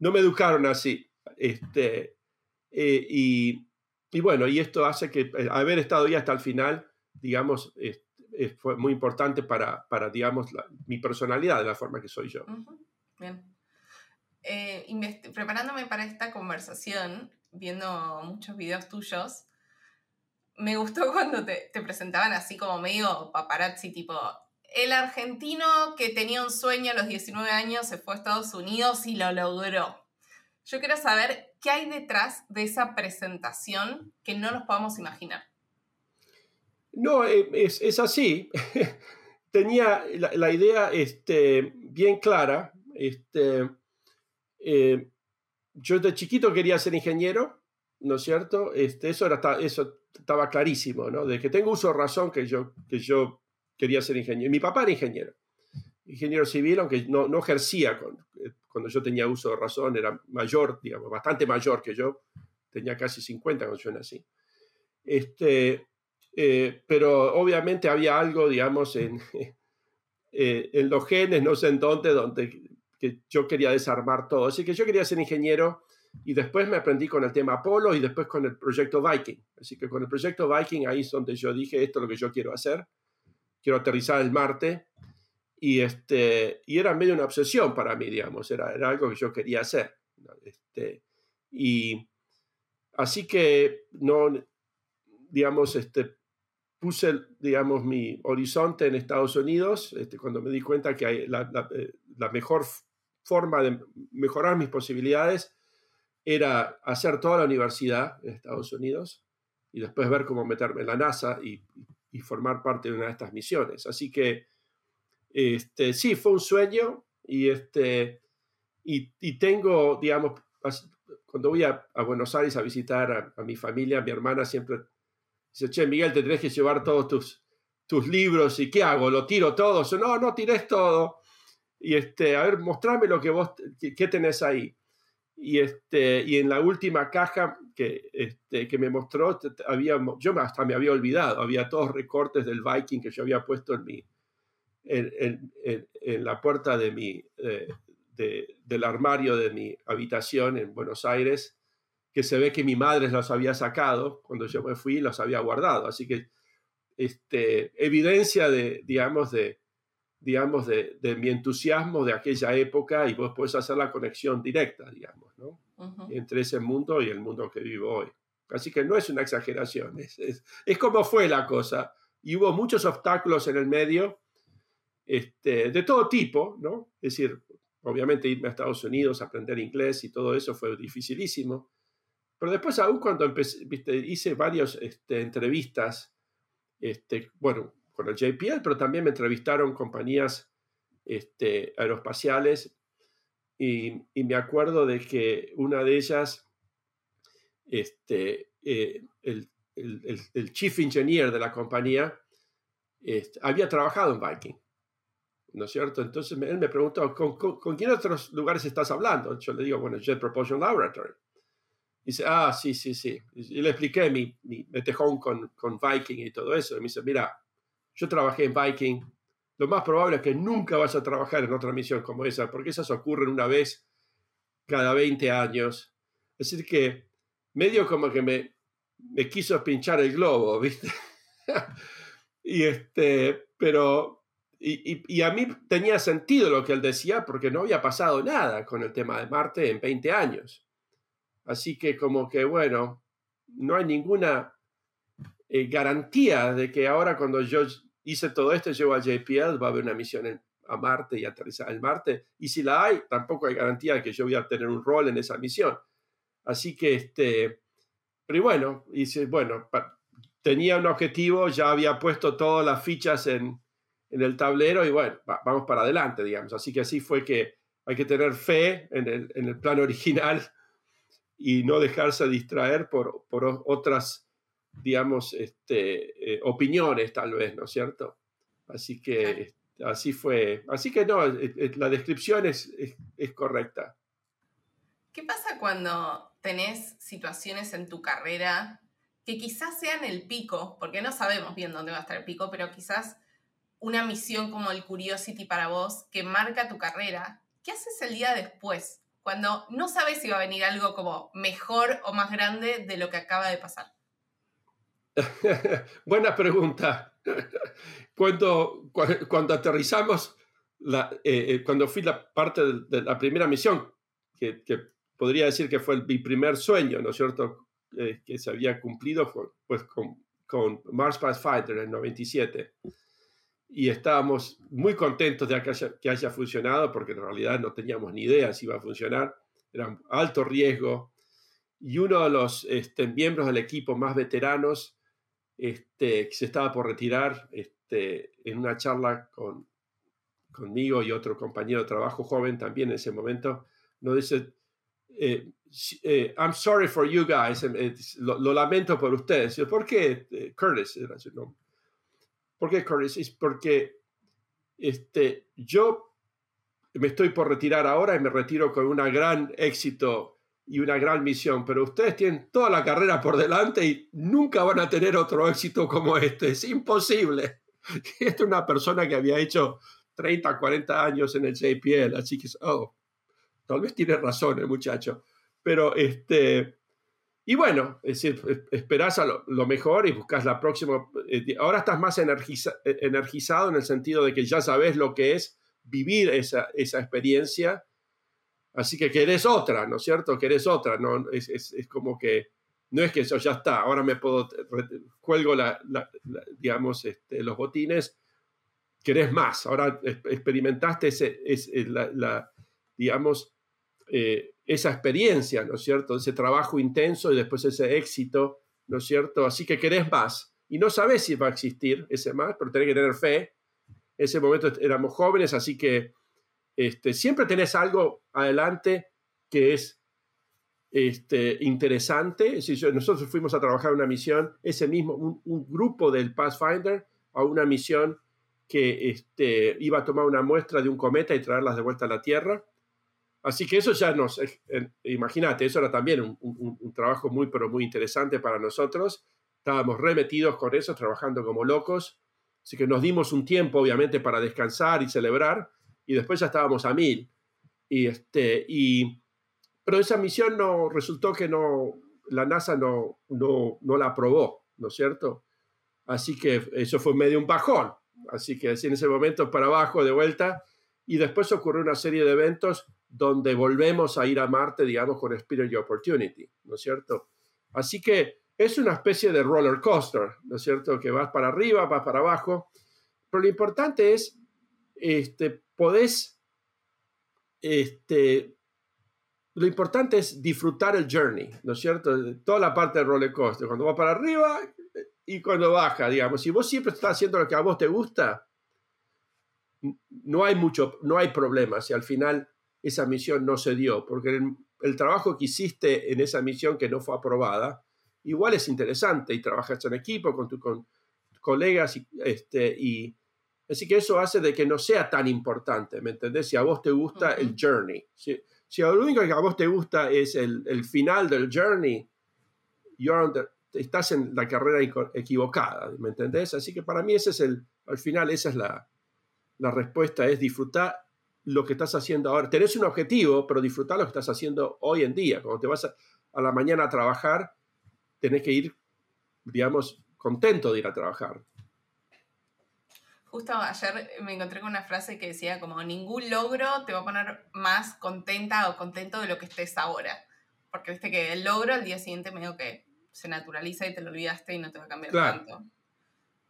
no me educaron así. Este, eh, y, y, bueno, y esto hace que haber estado ahí hasta el final, digamos, fue muy importante para, para digamos, mi personalidad, de la forma que soy yo. Bien. Eh, preparándome para esta conversación, viendo muchos videos tuyos, me gustó [laughs] cuando te, presentaban así como medio paparazzi, tipo, el argentino que tenía un sueño a los 19 años se fue a Estados Unidos y lo logró. Yo quiero saber qué hay detrás de esa presentación que no nos podamos imaginar. No, eh, es, así. [laughs] Tenía la, idea este, bien clara. Este, eh, yo de chiquito quería ser ingeniero, ¿no es cierto? Este, eso, era, eso estaba clarísimo, ¿no? De que tengo uso de razón que yo, que yo quería ser ingeniero. Mi papá era ingeniero, ingeniero civil, aunque no, no ejercía eh, cuando yo tenía uso de razón, era mayor, digamos, bastante mayor que yo, tenía casi 50 cuando yo nací. Este, eh, pero obviamente había algo, digamos, en, [laughs] eh, en los genes, no sé en dónde, donde que yo quería desarmar todo. Así que yo quería ser ingeniero y después me aprendí con el tema Apolo y después con el proyecto Viking. Así que con el proyecto Viking ahí es donde yo dije, esto es lo que yo quiero hacer, quiero aterrizar el Marte. Y, este, y era medio una obsesión para mí, digamos, era, era algo que yo quería hacer. Este, y así que, no, digamos, este, puse, digamos, mi horizonte en Estados Unidos, este, cuando me di cuenta que la, eh, la, mejor forma de mejorar mis posibilidades era hacer toda la universidad en Estados Unidos y después ver cómo meterme en la NASA y, formar parte de una de estas misiones. Así que, este, sí, fue un sueño y, este, y, tengo, digamos, cuando voy a, Buenos Aires a visitar a, a mi familia, mi hermana siempre Dice, che, Miguel, te tenés que llevar todos tus, tus libros y ¿qué hago? ¿Lo tiro todo? no, no tires todo. Y este, a ver, mostrame lo que vos, qué tenés ahí. Y, este, y en la última caja que, este, que me mostró, había, yo hasta me había olvidado, había todos recortes del Viking que yo había puesto en, mi, en, en, en la puerta de mi, de, del armario de mi habitación en Buenos Aires que se ve que mi madre los había sacado cuando yo me fui, los había guardado. Así que este, evidencia de, digamos, de, digamos de, mi entusiasmo de aquella época y vos podés hacer la conexión directa, digamos, ¿no? entre ese mundo y el mundo que vivo hoy. Así que no es una exageración, es, es, como fue la cosa. Y hubo muchos obstáculos en el medio, este, de todo tipo, ¿no? Es decir, obviamente irme a Estados Unidos, aprender inglés y todo eso fue dificilísimo pero después, aún cuando empecé, hice varias este, entrevistas, este, bueno, con el JPL, pero también me entrevistaron compañías este, aeroespaciales y, me acuerdo de que una de ellas, este, eh, el, chief engineer de la compañía, este, había trabajado en Viking. ¿No es cierto? Entonces él me preguntó, ¿con, con, con quién otros lugares estás hablando? Yo le digo, bueno, Jet Propulsion Laboratory dice, ah, sí, sí, sí. Y le expliqué mi, mi, tejón con, con Viking y todo eso. Y me dice, mira, yo trabajé en Viking. Lo más probable es que nunca vas a trabajar en otra misión como esa, porque esas ocurren una vez cada 20 años. Decir, que medio como que me, me quiso pinchar el globo, [laughs] ¿viste? y este, pero, y, y, a mí tenía sentido lo que él decía porque no había pasado nada con el tema de Marte en 20 años. Así que como que, bueno, no hay ninguna eh, garantía de que ahora cuando yo hice todo esto, llego a JPL, va a haber una misión a Marte y aterrizar en Marte. Y si la hay, tampoco hay garantía de que yo voy a tener un rol en esa misión. Así que, este, pero bueno, dice, bueno, tenía un objetivo, ya había puesto todas las fichas en, en el tablero y bueno, vamos para adelante, digamos. Así que así fue que hay que tener fe en el, en el plan original y no dejarse distraer por, por otras, digamos, este, eh, opiniones tal vez, ¿no es cierto? Así que así fue. Así que no, la descripción es, es, correcta. ¿Qué pasa cuando tenés situaciones en tu carrera que quizás sean el pico, porque no sabemos bien dónde va a estar el pico, pero quizás una misión como el Curiosity para vos que marca tu carrera, ¿qué haces el día después? cuando no sabes si va a venir algo como mejor o más grande de lo que acaba de pasar? [laughs] Buena pregunta. Cuando, cuando aterrizamos, la, eh, eh, cuando fui la parte de, la primera misión, que, podría decir que fue mi primer sueño, ¿no es cierto?, eh, que se había cumplido pues, con, con Mars Pathfinder en 97 y estábamos muy contentos de que haya, que haya, funcionado porque en realidad no teníamos ni idea si iba a funcionar, era un alto riesgo. Y uno de los este, miembros del equipo más veteranos, este, que se estaba por retirar, este, en una charla con, conmigo y otro compañero de trabajo joven también en ese momento, nos dice, eh, eh, I'm sorry for you guys, eh, lo, lamento por ustedes. ¿Por qué? Curtis era su nombre ¿Por qué, Curtis? Es porque este, yo me estoy por retirar ahora y me retiro con un gran éxito y una gran misión, pero ustedes tienen toda la carrera por delante y nunca van a tener otro éxito como este. Es imposible. [laughs] Esta es una persona que había hecho 30, 40 años en el JPL, así que, oh, tal vez tiene razón el muchacho. Pero este, y bueno, es decir, esperás a lo, mejor y buscas la próxima. Eh, ahora estás más eh, energizado en el sentido de que ya sabes lo que es vivir esa, esa experiencia. Así que querés otra, ¿no es cierto? Querés otra. ¿no? Es, es, es como que no es que eso ya está, ahora me puedo, cuelgo la, digamos, este, los botines, querés más, ahora experimentaste ese, la, digamos, eh, esa experiencia, ¿no es cierto? Ese trabajo intenso y después ese éxito, ¿no es cierto? Así que querés más. Y no sabes si va a existir ese más, pero tenés que tener fe. En ese momento éramos jóvenes, así que este, siempre tenés algo adelante que es este, interesante. Nosotros fuimos a trabajar una misión, ese mismo, un, grupo del Pathfinder a una misión que este, iba a tomar una muestra de un cometa y traerlas de vuelta a la Tierra. Así que eso ya nos, imagínate, eso era también un, trabajo muy, pero muy interesante para nosotros. Estábamos remetidos con eso, trabajando como locos. Así que nos dimos un tiempo, obviamente, para descansar y celebrar, y después ya estábamos a mil. Y, este, y, pero esa misión no, resultó que no, la NASA no, no, no la aprobó, ¿no es cierto? Así que eso fue medio un bajón. Así que así en ese momento para abajo de vuelta. Y después ocurrió una serie de eventos donde volvemos a ir a Marte, digamos, con Spirit Opportunity, ¿no es cierto? Así que es una especie de roller coaster, ¿no es cierto? Que vas para arriba, vas para abajo, pero lo importante es, este, podés, este, lo importante es disfrutar el journey, ¿no es cierto? Toda la parte del roller coaster, cuando va para arriba y cuando baja, digamos. Si vos siempre estás haciendo lo que a vos te gusta, no hay mucho, no hay problema si al final esa misión no se dio, porque el, trabajo que hiciste en esa misión que no fue aprobada, igual es interesante y trabajas en equipo con tus colegas y, este, y así que eso hace de que no sea tan importante, ¿me entendés? Si a vos te gusta el journey, si, si lo único que a vos te gusta es el, el final del journey, estás en la carrera equivocada, ¿me entendés? Así que para mí ese es el, al final esa es la, la respuesta, es disfrutar lo que estás haciendo ahora. Tenés un objetivo, pero disfrutar lo que estás haciendo hoy en día. Cuando te vas a, la mañana a trabajar, tenés que ir, digamos, contento de ir a trabajar. Justo ayer me encontré con una frase que decía como ningún logro te va a poner más contenta o contento de lo que estés ahora. Porque viste que el logro al día siguiente medio que se naturaliza y te lo olvidaste y no te va a cambiar tanto.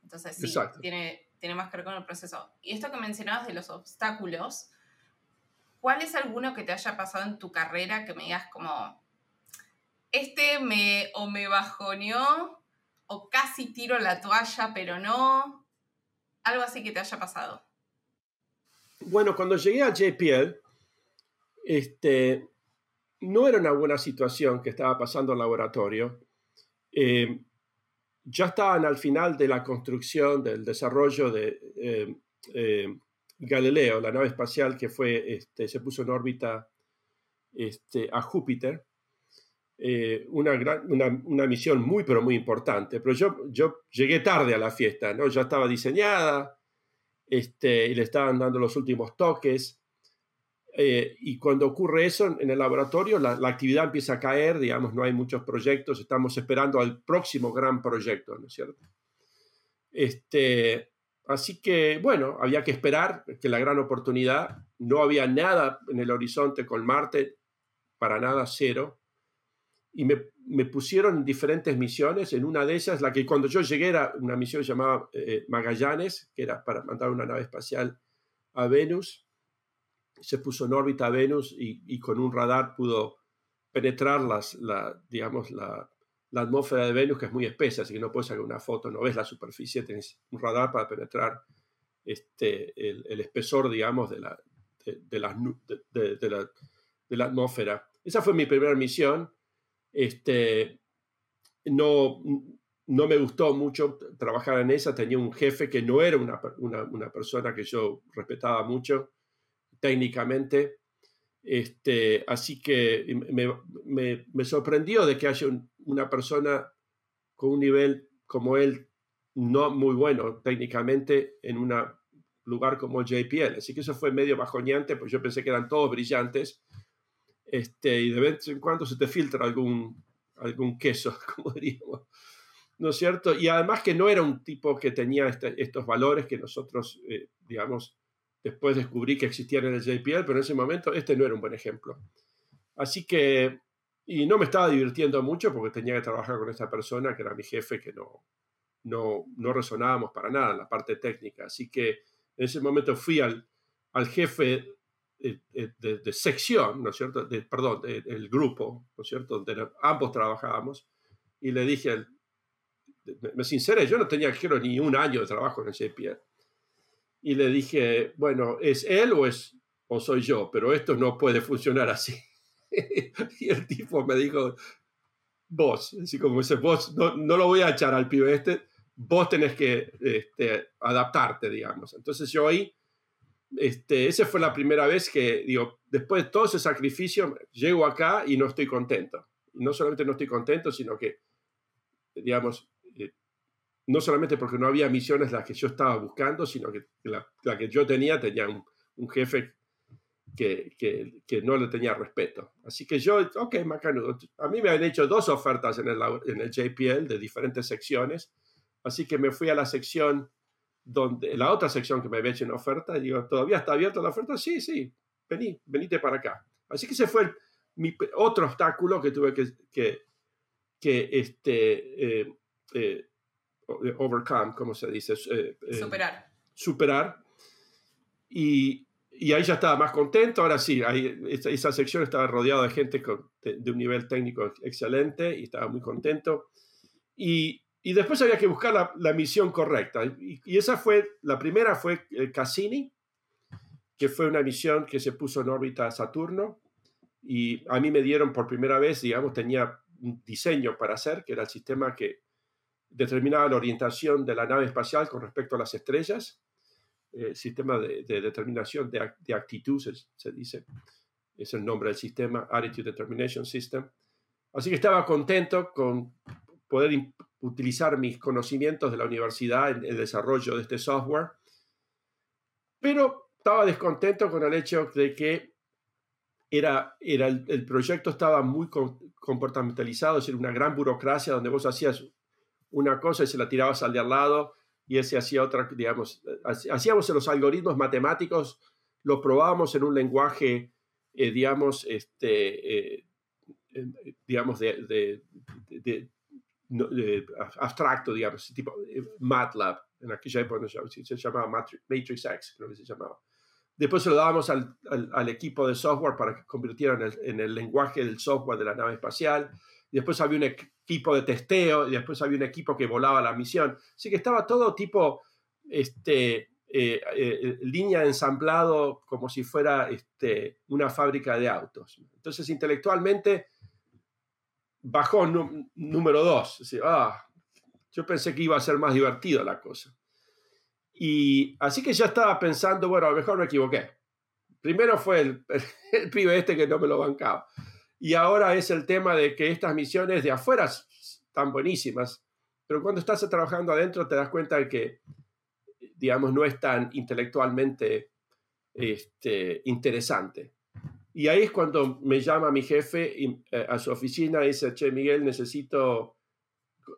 Entonces sí, tiene, tiene más que ver con el proceso. Y esto que mencionabas de los obstáculos, ¿cuál es alguno que te haya pasado en tu carrera que me digas como, este me o me bajoneó o casi tiro la toalla, pero no? Algo así que te haya pasado. Bueno, cuando llegué a JPL, este, no era una buena situación que estaba pasando el laboratorio. Eh, ya estaban al final de la construcción, del desarrollo de eh, eh, Galileo, la nave espacial que fue, este, se puso en órbita este, a Júpiter. Eh, una, una, misión muy, pero muy importante. Pero yo, yo llegué tarde a la fiesta, ¿no? Ya estaba diseñada este, y le estaban dando los últimos toques. Eh, y cuando ocurre eso en el laboratorio, la, la, actividad empieza a caer, digamos, no hay muchos proyectos, estamos esperando al próximo gran proyecto, ¿no es cierto? Este, Así que, bueno, había que esperar que la gran oportunidad, no había nada en el horizonte con Marte, para nada cero, y me, pusieron en diferentes misiones, en una de ellas, la que cuando yo llegué era una misión llamada eh, Magallanes, que era para mandar una nave espacial a Venus, se puso en órbita a Venus y, con un radar pudo penetrar las, la, digamos, la, la atmósfera de Venus, que es muy espesa, así que no puedes sacar una foto, no ves la superficie, tienes un radar para penetrar este, el, espesor, digamos, de la, de, la, de, la, atmósfera. Esa fue mi primera misión. Este, no, no me gustó mucho trabajar en esa, tenía un jefe que no era una, una, persona que yo respetaba mucho técnicamente. Este, así que me, me, me, sorprendió de que haya una persona con un nivel como él, no muy bueno técnicamente, en un lugar como JPL. Así que eso fue medio bajoneante, pues yo pensé que eran todos brillantes. Este, y de vez en cuando se te filtra algún, algún queso, [laughs] como diríamos. ¿No es cierto? Y además que no era un tipo que tenía este, estos valores que nosotros, eh, digamos, después descubrí que existían en el JPL, pero en ese momento este no era un buen ejemplo. Así que, y no me estaba divirtiendo mucho porque tenía que trabajar con esta persona que era mi jefe, que no, no, no resonábamos para nada en la parte técnica. Así que en ese momento fui al, al jefe eh, eh, de, sección, ¿no es cierto? De, perdón, del grupo, ¿no es cierto? Donde ambos trabajábamos, y le dije, me sinceré, yo no tenía, quiero ni un año de trabajo en el JPL. Y le dije, bueno, ¿es él o, es, o soy yo? Pero esto no puede funcionar así. [laughs] y el tipo me dijo, vos, así como ese vos, no, no, lo voy a echar al pibe este, vos tenés que este, adaptarte, digamos. Entonces yo ahí este, esa fue la primera vez que, digo, después de todo ese sacrificio, llego acá y no estoy contento. No solamente no estoy contento, sino que, digamos, eh, no solamente porque no había misiones las que yo estaba buscando, sino que la, que yo tenía tenía un, jefe que, que, no le tenía respeto. Así que yo, ok, macanudo. A mí me han hecho dos ofertas en el, en el JPL de diferentes secciones, así que me fui a la sección donde la otra sección que me había hecho en oferta, digo, ¿todavía está abierta la oferta? Sí, sí, vení, venite para acá. Así que ese fue mi otro obstáculo que tuve que, que, que este, eh, eh, overcome, como se dice? Eh, superar. Superar. Y, y, ahí ya estaba más contento. Ahora sí, ahí, esa, esa sección estaba rodeada de gente con, de, un nivel técnico excelente y estaba muy contento. Y, y después había que buscar la, misión correcta. Y, esa fue, la primera fue eh, Cassini, que fue una misión que se puso en órbita Saturno. Y a mí me dieron por primera vez, digamos, tenía un diseño para hacer, que era el sistema que determinaba la orientación de la nave espacial con respecto a las estrellas. El sistema de, determinación de, de actitud, se, se, dice, es el nombre del sistema, Attitude Determination System. Así que estaba contento con poder utilizar mis conocimientos de la universidad en el desarrollo de este software, pero estaba descontento con el hecho de que era, era el, proyecto estaba muy comportamentalizado, es decir, una gran burocracia donde vos hacías una cosa y se la tirabas al de al lado y ese hacía otra, digamos, hacíamos los algoritmos matemáticos, los probábamos en un lenguaje, eh, digamos, este, eh, digamos, de, abstracto, digamos, tipo eh, MATLAB, en aquella época se llamaba Matrix X, creo que se llamaba. Después se lo dábamos al, al, equipo de software para que convirtiera en el, en el, lenguaje del software de la nave espacial. Después había un equipo de testeo, y después había un equipo que volaba la misión. Así que estaba todo tipo, este, eh, eh, línea de ensamblado como si fuera este, una fábrica de autos. Entonces, intelectualmente, bajó número dos. ah, yo pensé que iba a ser más divertido la cosa. Y así que ya estaba pensando, bueno, a lo mejor me equivoqué. Primero fue el, [laughs] el, pibe este que no me lo bancaba. Y ahora es el tema de que estas misiones de afuera están buenísimas, pero cuando estás trabajando adentro te das cuenta de que, digamos, no es tan intelectualmente este, interesante. Y ahí es cuando me llama mi jefe eh, a su oficina y dice, che, Miguel, necesito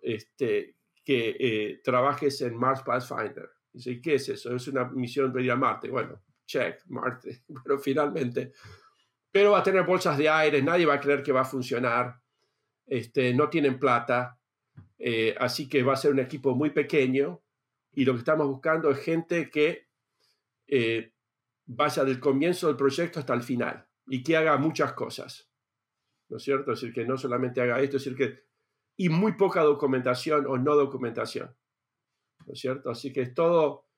este, que eh, trabajes en Mars Pathfinder. Dice, ¿qué es eso? Es una misión de ir a Marte. Bueno, check, Marte. [laughs] Pero finalmente, pero va a tener bolsas de aire, nadie va a creer que va a funcionar, este, no tienen plata, eh, así que va a ser un equipo muy pequeño y lo que estamos buscando es gente que vaya del comienzo del proyecto hasta el final y que haga muchas cosas. ¿No es cierto? Es decir, que no solamente haga esto, es decir, que... Y muy poca documentación o no documentación. ¿No es cierto? Así que es todo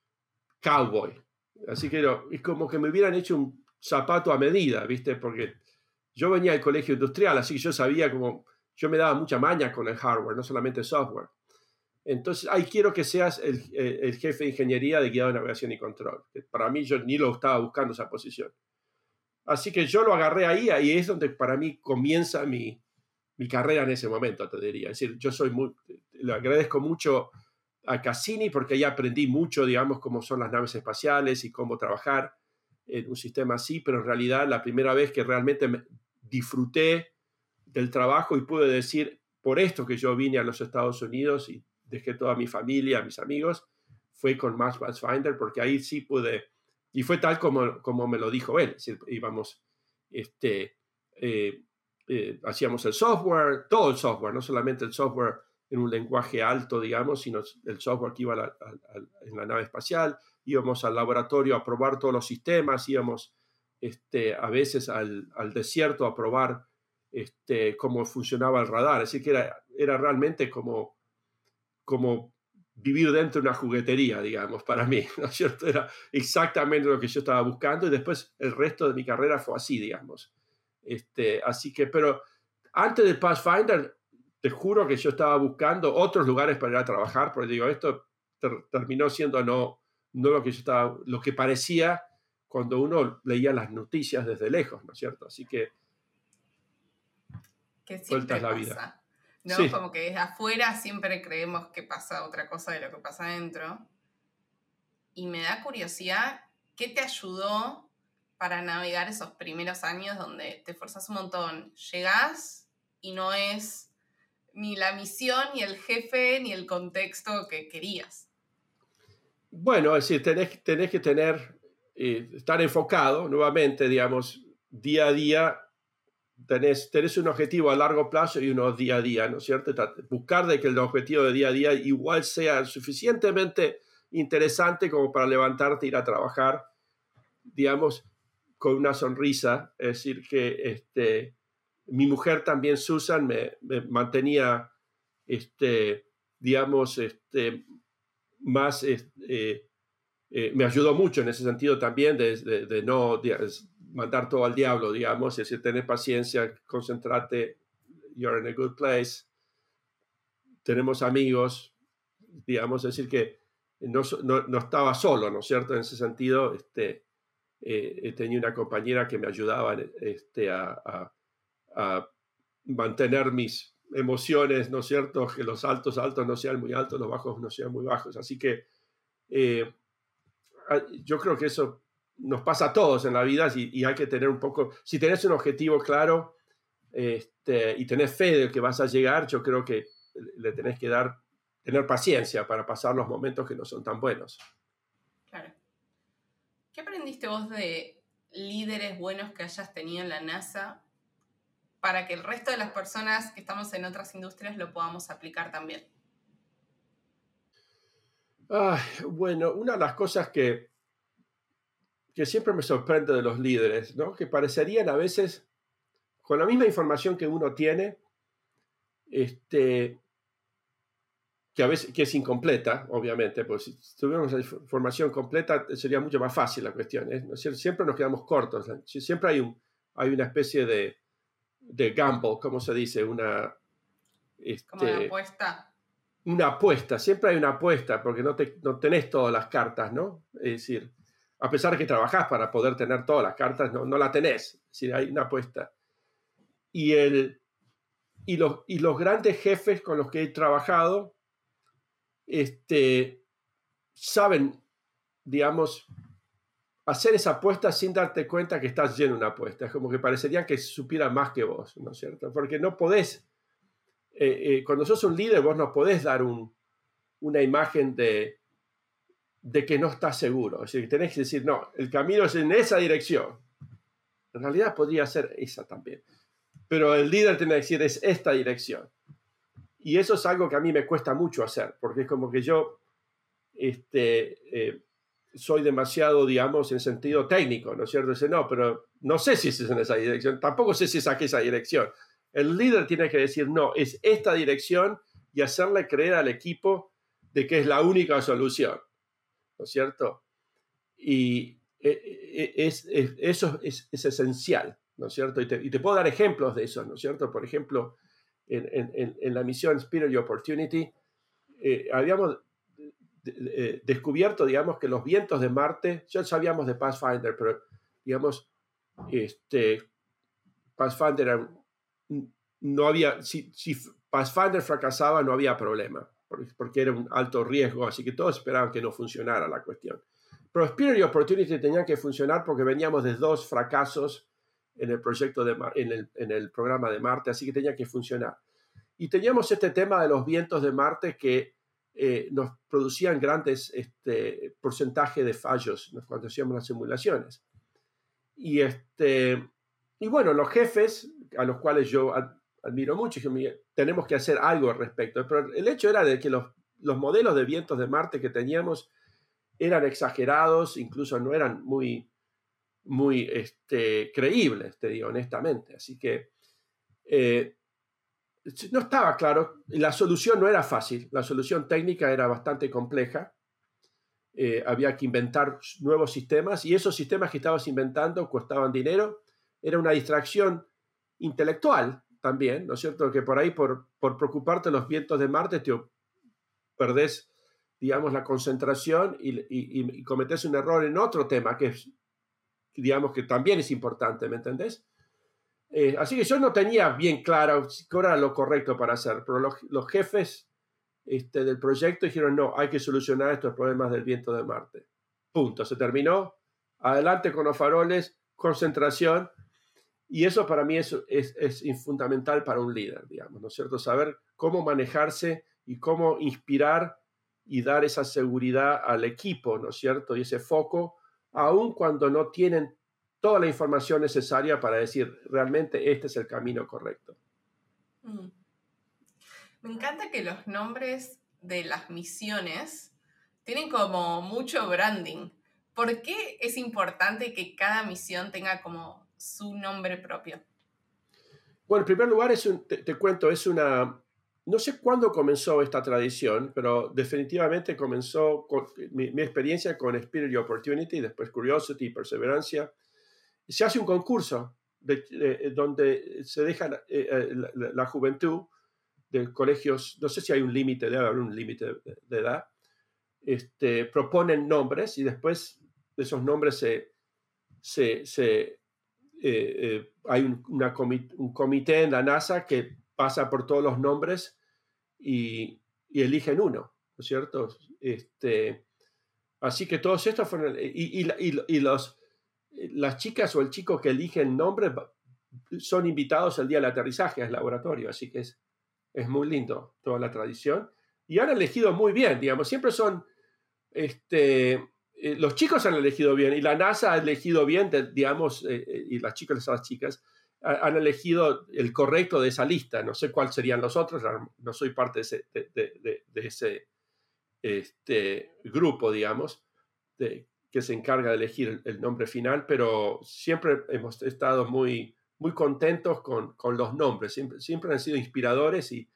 cowboy. Así que es como que me hubieran hecho un zapato a medida, ¿viste? Porque yo venía del colegio industrial, así que yo sabía como... Yo me daba mucha maña con el hardware, no solamente software. Entonces, ahí quiero que seas el, el, jefe de ingeniería de guiado de navegación y control. Para mí, yo ni lo estaba buscando esa posición. Así que yo lo agarré ahí, ahí es donde para mí comienza mi, mi carrera en ese momento, te diría. Es decir, yo soy muy, le agradezco mucho a Cassini porque ahí aprendí mucho, digamos, cómo son las naves espaciales y cómo trabajar en un sistema así, pero en realidad la primera vez que realmente me disfruté del trabajo y pude decir, por esto que yo vine a los Estados Unidos y dejé toda mi familia, mis amigos, fue con Max Pathfinder, porque ahí sí pude, y fue tal como, como me lo dijo él, íbamos, este, eh, eh, hacíamos el software, todo el software, no solamente el software en un lenguaje alto, digamos, sino el software que iba en la nave espacial, íbamos al laboratorio a probar todos los sistemas, íbamos este, a veces al, desierto a probar este, cómo funcionaba el radar, así que era, era realmente como, como vivir dentro de una juguetería, digamos, para mí, [laughs] ¿no es cierto? Era exactamente lo que yo estaba buscando y después el resto de mi carrera fue así, digamos. Este, así que, pero antes de Pathfinder, te juro que yo estaba buscando otros lugares para ir a trabajar, porque digo, esto terminó siendo no, no lo que yo estaba, lo que parecía cuando uno leía las noticias desde lejos, ¿no es cierto? Así que... Que siempre la vida. ¿No? Como que desde afuera siempre creemos que pasa otra cosa de lo que pasa adentro. Y me da curiosidad, ¿qué te ayudó para navegar esos primeros años donde te esforzas un montón? Llegás y no es ni la misión, ni el jefe, ni el contexto que querías. Bueno, es decir, tenés, tenés que tener, eh, estar enfocado nuevamente, digamos, día a día. Tenés, tenés un objetivo a largo plazo y uno día a día, ¿no es cierto? Buscar de que el objetivo de día a día igual sea suficientemente interesante como para levantarte ir a trabajar, digamos, con una sonrisa. Es decir, que este, mi mujer también, Susan, me, mantenía, este, digamos, este, más, eh, eh, me ayudó mucho en ese sentido también de, no mandar todo al diablo, digamos, es decir, tener paciencia, concentrarte, you're in a good place, tenemos amigos, digamos, es decir, que no, no, estaba solo, ¿no es cierto? En ese sentido, este, eh, tenía una compañera que me ayudaba este, a a mantener mis emociones, ¿no es cierto? Que los altos altos no sean muy altos, los bajos no sean muy bajos. Así que eh, yo creo que eso nos pasa a todos en la vida y, hay que tener un poco, si tenés un objetivo claro este, y tenés fe de que vas a llegar, yo creo que le tenés que dar, tener paciencia para pasar los momentos que no son tan buenos. Claro. ¿Qué aprendiste vos de líderes buenos que hayas tenido en la NASA para que el resto de las personas que estamos en otras industrias lo podamos aplicar también? bueno, una de las cosas que, que siempre me sorprende de los líderes, ¿no? que parecerían a veces, con la misma información que uno tiene, este, que a veces que es incompleta, obviamente, pues si tuviéramos la información completa sería mucho más fácil la cuestión. ¿eh? Siempre nos quedamos cortos, siempre hay, un, hay una especie de, de gamble, como se dice, una... Este, una apuesta. Una apuesta, siempre hay una apuesta, porque no, te, no tenés todas las cartas, ¿no? Es decir, a pesar de que trabajás para poder tener todas las cartas, no, la tenés, es decir, hay una apuesta. Y, el, y, los, y los grandes jefes con los que he trabajado este, saben, digamos, hacer esa apuesta sin darte cuenta que estás lleno de una apuesta. Es como que parecería que supieran más que vos, ¿no es cierto? Porque no podés, eh, eh, cuando sos un líder, vos no podés dar una imagen de, de que no estás seguro. Es decir, tenés que decir, no, el camino es en esa dirección. En realidad podría ser esa también. Pero el líder tiene que decir, es esta dirección. Y eso es algo que a mí me cuesta mucho hacer, porque es como que yo, este, eh, soy demasiado, digamos, en sentido técnico, ¿no es cierto? Dice, no, pero no sé si es en esa dirección, tampoco sé si saqué esa dirección. El líder tiene que decir, no, es esta dirección y hacerle creer al equipo de que es la única solución, ¿no es cierto? Y e, e, e, es, eso es, esencial, ¿no es cierto? Y te, puedo dar ejemplos de eso, ¿no es cierto? Por ejemplo, en, la misión Spirit Opportunity, eh, habíamos eh, descubierto, digamos, que los vientos de Marte, ya sabíamos de Pathfinder, pero, digamos, este, Pathfinder no había, si, si, Pathfinder fracasaba no había problema, porque, era un alto riesgo, así que todos esperaban que no funcionara la cuestión. Pero Spirit y Opportunity tenían que funcionar porque veníamos de dos fracasos en el proyecto de en el, en el programa de Marte, así que tenía que funcionar. Y teníamos este tema de los vientos de Marte que eh, nos producían grandes este, porcentaje de fallos cuando hacíamos las simulaciones. Y, este, y bueno, los jefes, a los cuales yo admiro mucho, tenemos que hacer algo al respecto. Pero el hecho era de que los, los modelos de vientos de Marte que teníamos eran exagerados, incluso no eran muy, muy este, creíbles, te digo honestamente. Así que eh, no estaba claro, la solución no era fácil, la solución técnica era bastante compleja, eh, había que inventar nuevos sistemas y esos sistemas que estabas inventando costaban dinero, era una distracción intelectual también, ¿no es cierto? Que por ahí, por, por preocuparte los vientos de Marte, te perdés, digamos, la concentración y, y, cometés un error en otro tema que es, digamos, que también es importante, ¿me entendés? Eh, así que yo no tenía bien claro qué era lo correcto para hacer, pero los, jefes este, del proyecto dijeron, no, hay que solucionar estos problemas del viento de Marte. Punto, se terminó. Adelante con los faroles, concentración. Y eso para mí es, es, es fundamental para un líder, digamos, ¿no es cierto? Saber cómo manejarse y cómo inspirar y dar esa seguridad al equipo, ¿no es cierto? Y ese foco, aun cuando no tienen toda la información necesaria para decir realmente este es el camino correcto. Mm. Me encanta que los nombres de las misiones tienen como mucho branding. ¿Por qué es importante que cada misión tenga como su nombre propio? Bueno, en primer lugar, es te, cuento, es una... No sé cuándo comenzó esta tradición, pero definitivamente comenzó con mi, mi experiencia con Spirit y Opportunity, después Curiosity y Perseverancia se hace un concurso donde se deja eh, eh, la, juventud de colegios, no sé si hay un límite, debe haber un límite de, edad, este, proponen nombres y después de esos nombres se, se, eh, hay un, comité en la NASA que pasa por todos los nombres y, eligen uno, ¿no es cierto? Este, así que todos estos fueron, y, y los las chicas o el chico que eligen nombre son invitados el día del aterrizaje al laboratorio, así que es, es muy lindo toda la tradición. Y han elegido muy bien, digamos, siempre son, este, eh, los chicos han elegido bien y la NASA ha elegido bien, digamos, eh, eh, y las chicas las chicas han elegido el correcto de esa lista. No sé cuáles serían los otros, no soy parte de ese, este, grupo, digamos, que se encarga de elegir el, nombre final, pero siempre hemos estado muy, muy contentos con, los nombres, siempre, han sido inspiradores y,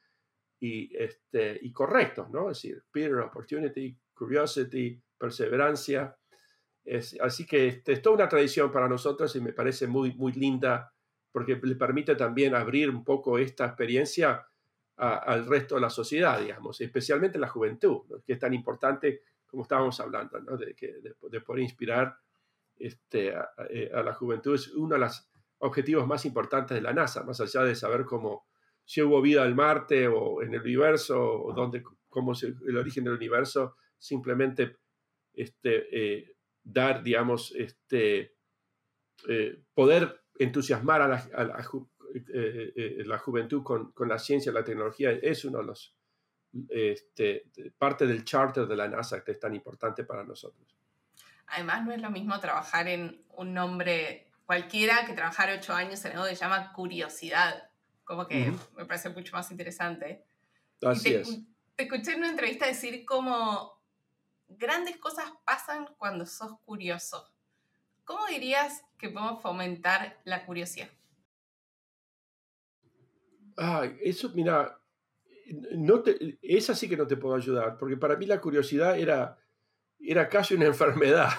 y, este, correctos, ¿no? Es decir, Peer, Opportunity, Curiosity, Perseverancia. Es, así que este, es toda una tradición para nosotros y me parece muy, muy linda porque le permite también abrir un poco esta experiencia al resto de la sociedad, digamos, especialmente la juventud, que es tan importante como estábamos hablando, de, que, de, poder inspirar este, eh, a, la juventud. Es uno de los objetivos más importantes de la NASA, más allá de saber cómo, si hubo vida en Marte o en el universo, o dónde, cómo es el origen del universo, simplemente este, eh, dar, digamos, este, eh, poder entusiasmar a la, a la, juventud con, con, la ciencia la tecnología es uno de los este, parte del charter de la NASA que es tan importante para nosotros. Además, no es lo mismo trabajar en un nombre cualquiera que trabajar ocho años en algo que se llama curiosidad. Como que me parece mucho más interesante. Así te, es. Te escuché en una entrevista decir como grandes cosas pasan cuando sos curioso. ¿Cómo dirías que podemos fomentar la curiosidad? Ah, eso, mira, no esa sí que no te puedo ayudar, porque para mí la curiosidad era, era casi una [laughs] enfermedad.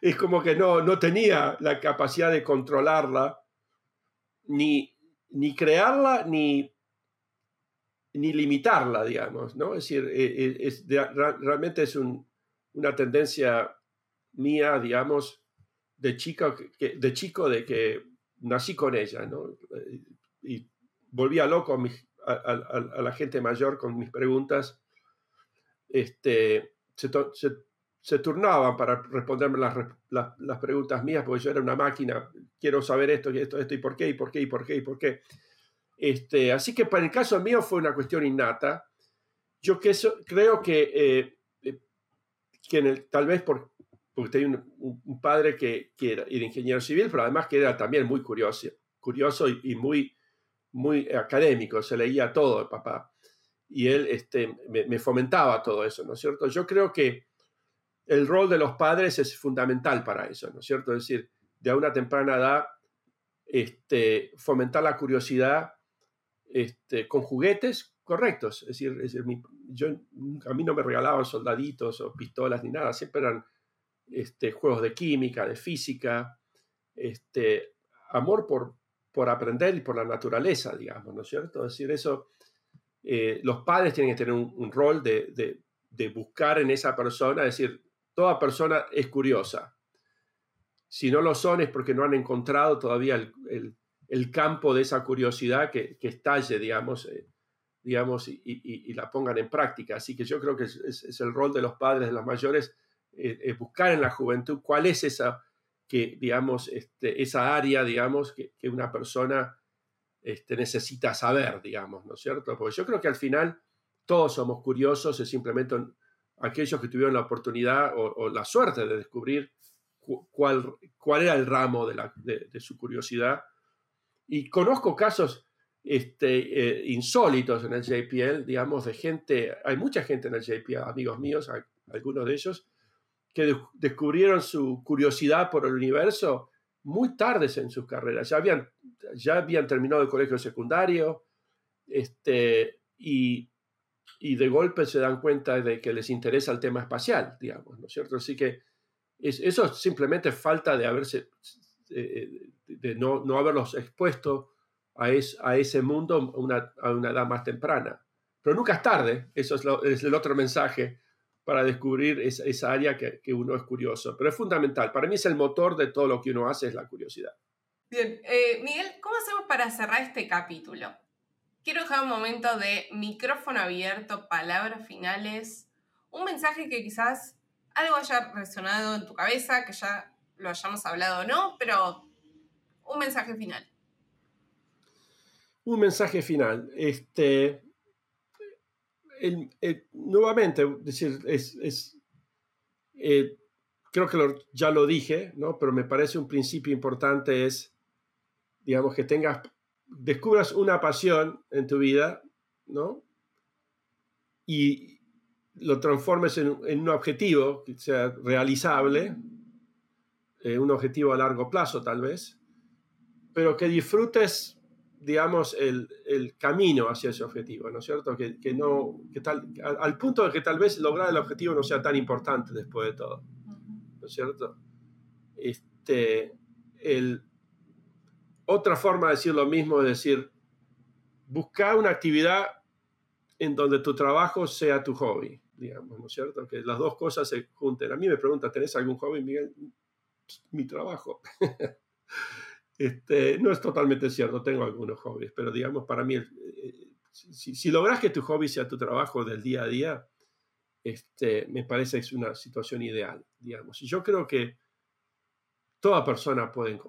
es como que no, no tenía la capacidad de controlarla, ni, ni crearla, ni, ni limitarla, digamos, ¿no? Es decir, e, e, es, realmente es una tendencia mía, digamos, de chico, de chico de que nací con ella, ¿no? Y volvía loco a mis a, la gente mayor con mis preguntas, este, se, se, turnaban para responderme las, las, preguntas mías, porque yo era una máquina quiero saber esto, esto, esto, y por qué, y por qué, y por qué, y por qué. Este, así que para el caso mío fue una cuestión innata. Yo que creo que, eh, eh, que en el, tal vez por, porque tenía un, padre que, que, era, ingeniero civil, pero además que era también muy curioso, curioso y, muy, muy académico, se leía todo el papá. Y él este, me, fomentaba todo eso, ¿no es cierto? Yo creo que el rol de los padres es fundamental para eso, ¿no es cierto? Es decir, de una temprana edad, este, fomentar la curiosidad este, con juguetes correctos. Es decir, yo, a mí no me regalaban soldaditos o pistolas ni nada, siempre eran este, juegos de química, de física, este, amor por, por aprender y por la naturaleza, digamos, ¿no es cierto? Es decir, eso, eh, los padres tienen que tener un, rol de, de, buscar en esa persona, es decir, toda persona es curiosa. Si no lo son es porque no han encontrado todavía el, campo de esa curiosidad que, estalle, digamos, eh, digamos y, la pongan en práctica. Así que yo creo que es, el rol de los padres, de los mayores, eh, buscar en la juventud cuál es esa, que, digamos, este, esa área, digamos, que, una persona este, necesita saber, digamos, ¿no es cierto? Porque yo creo que al final todos somos curiosos, es simplemente aquellos que tuvieron la oportunidad o, la suerte de descubrir cuál, era el ramo de, su curiosidad. Y conozco casos este, eh, insólitos en el JPL, digamos, de gente, hay mucha gente en el JPL, amigos míos, algunos de ellos, que descubrieron su curiosidad por el universo muy tardes en sus carreras. Ya habían, ya habían terminado el colegio secundario este, y, y, de golpe se dan cuenta de que les interesa el tema espacial, digamos, ¿no es cierto? Así que es, eso simplemente falta de haberse, eh, de no, no, haberlos expuesto a, ese mundo a una edad más temprana. Pero nunca es tarde, eso es, es el otro mensaje para descubrir esa, área que, uno es curioso. Pero es fundamental. Para mí es el motor de todo lo que uno hace, es la curiosidad. Bien, eh, Miguel, ¿cómo hacemos para cerrar este capítulo? Quiero dejar un momento de micrófono abierto, palabras finales, un mensaje que quizás algo haya resonado en tu cabeza, que ya lo hayamos hablado o no, pero un mensaje final. Un mensaje final. Este, nuevamente, decir, es, eh, creo que ya lo dije, ¿no? pero me parece un principio importante es, digamos, que tengas, descubras una pasión en tu vida, ¿no? Y lo transformes en, un objetivo que sea realizable, eh, un objetivo a largo plazo tal vez, pero que disfrutes digamos, el, el, camino hacia ese objetivo, ¿no es cierto? Que, que no, que tal, al, punto de que tal vez lograr el objetivo no sea tan importante después de todo, ¿no es cierto? Este, el, otra forma de decir lo mismo es decir, buscar una actividad en donde tu trabajo sea tu hobby, digamos, ¿no es cierto? Que las dos cosas se junten. A mí me pregunta, ¿tenés algún hobby, Miguel? Mi trabajo. [laughs] Este, no es totalmente cierto, tengo algunos hobbies, pero digamos, para mí, eh, si, logras que tu hobby sea tu trabajo del día a día, este, me parece que es una situación ideal, digamos. Y yo creo que toda persona puede,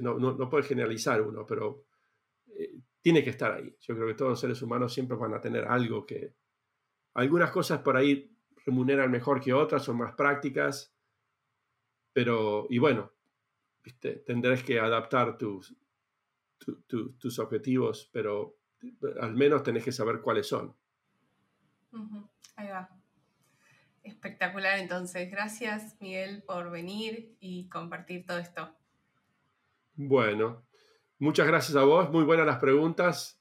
no, no, puede generalizar uno, pero eh, tiene que estar ahí. Yo creo que todos los seres humanos siempre van a tener algo que, algunas cosas por ahí remuneran mejor que otras, son más prácticas, pero, y bueno, tendrás que adaptar tus, tus objetivos, pero al menos tenés que saber cuáles son. Ahí va. Espectacular, entonces. Gracias, Miguel, por venir y compartir todo esto. Bueno, muchas gracias a vos. Muy buenas las preguntas.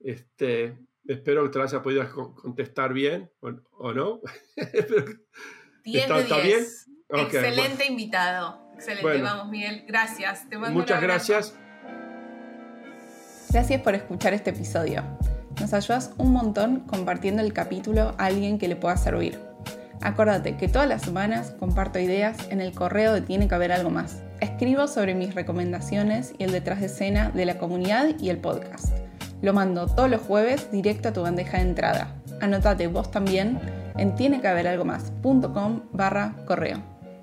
Este, espero que te las haya podido contestar bien o, no. [laughs] 10 ¿Está, bien? Excelente invitado. Excelente, vamos Miguel, gracias. Muchas gracias. Gracias por escuchar este episodio. Nos ayudas un montón compartiendo el capítulo a alguien que le pueda servir. Acuérdate que todas las semanas comparto ideas en el correo de Tiene que haber algo más. Escribo sobre mis recomendaciones y el detrás de escena de la comunidad y el podcast. Lo mando todos los jueves directo a tu bandeja de entrada. Anotate vos también en tienequehaberalgomás.com barra correo.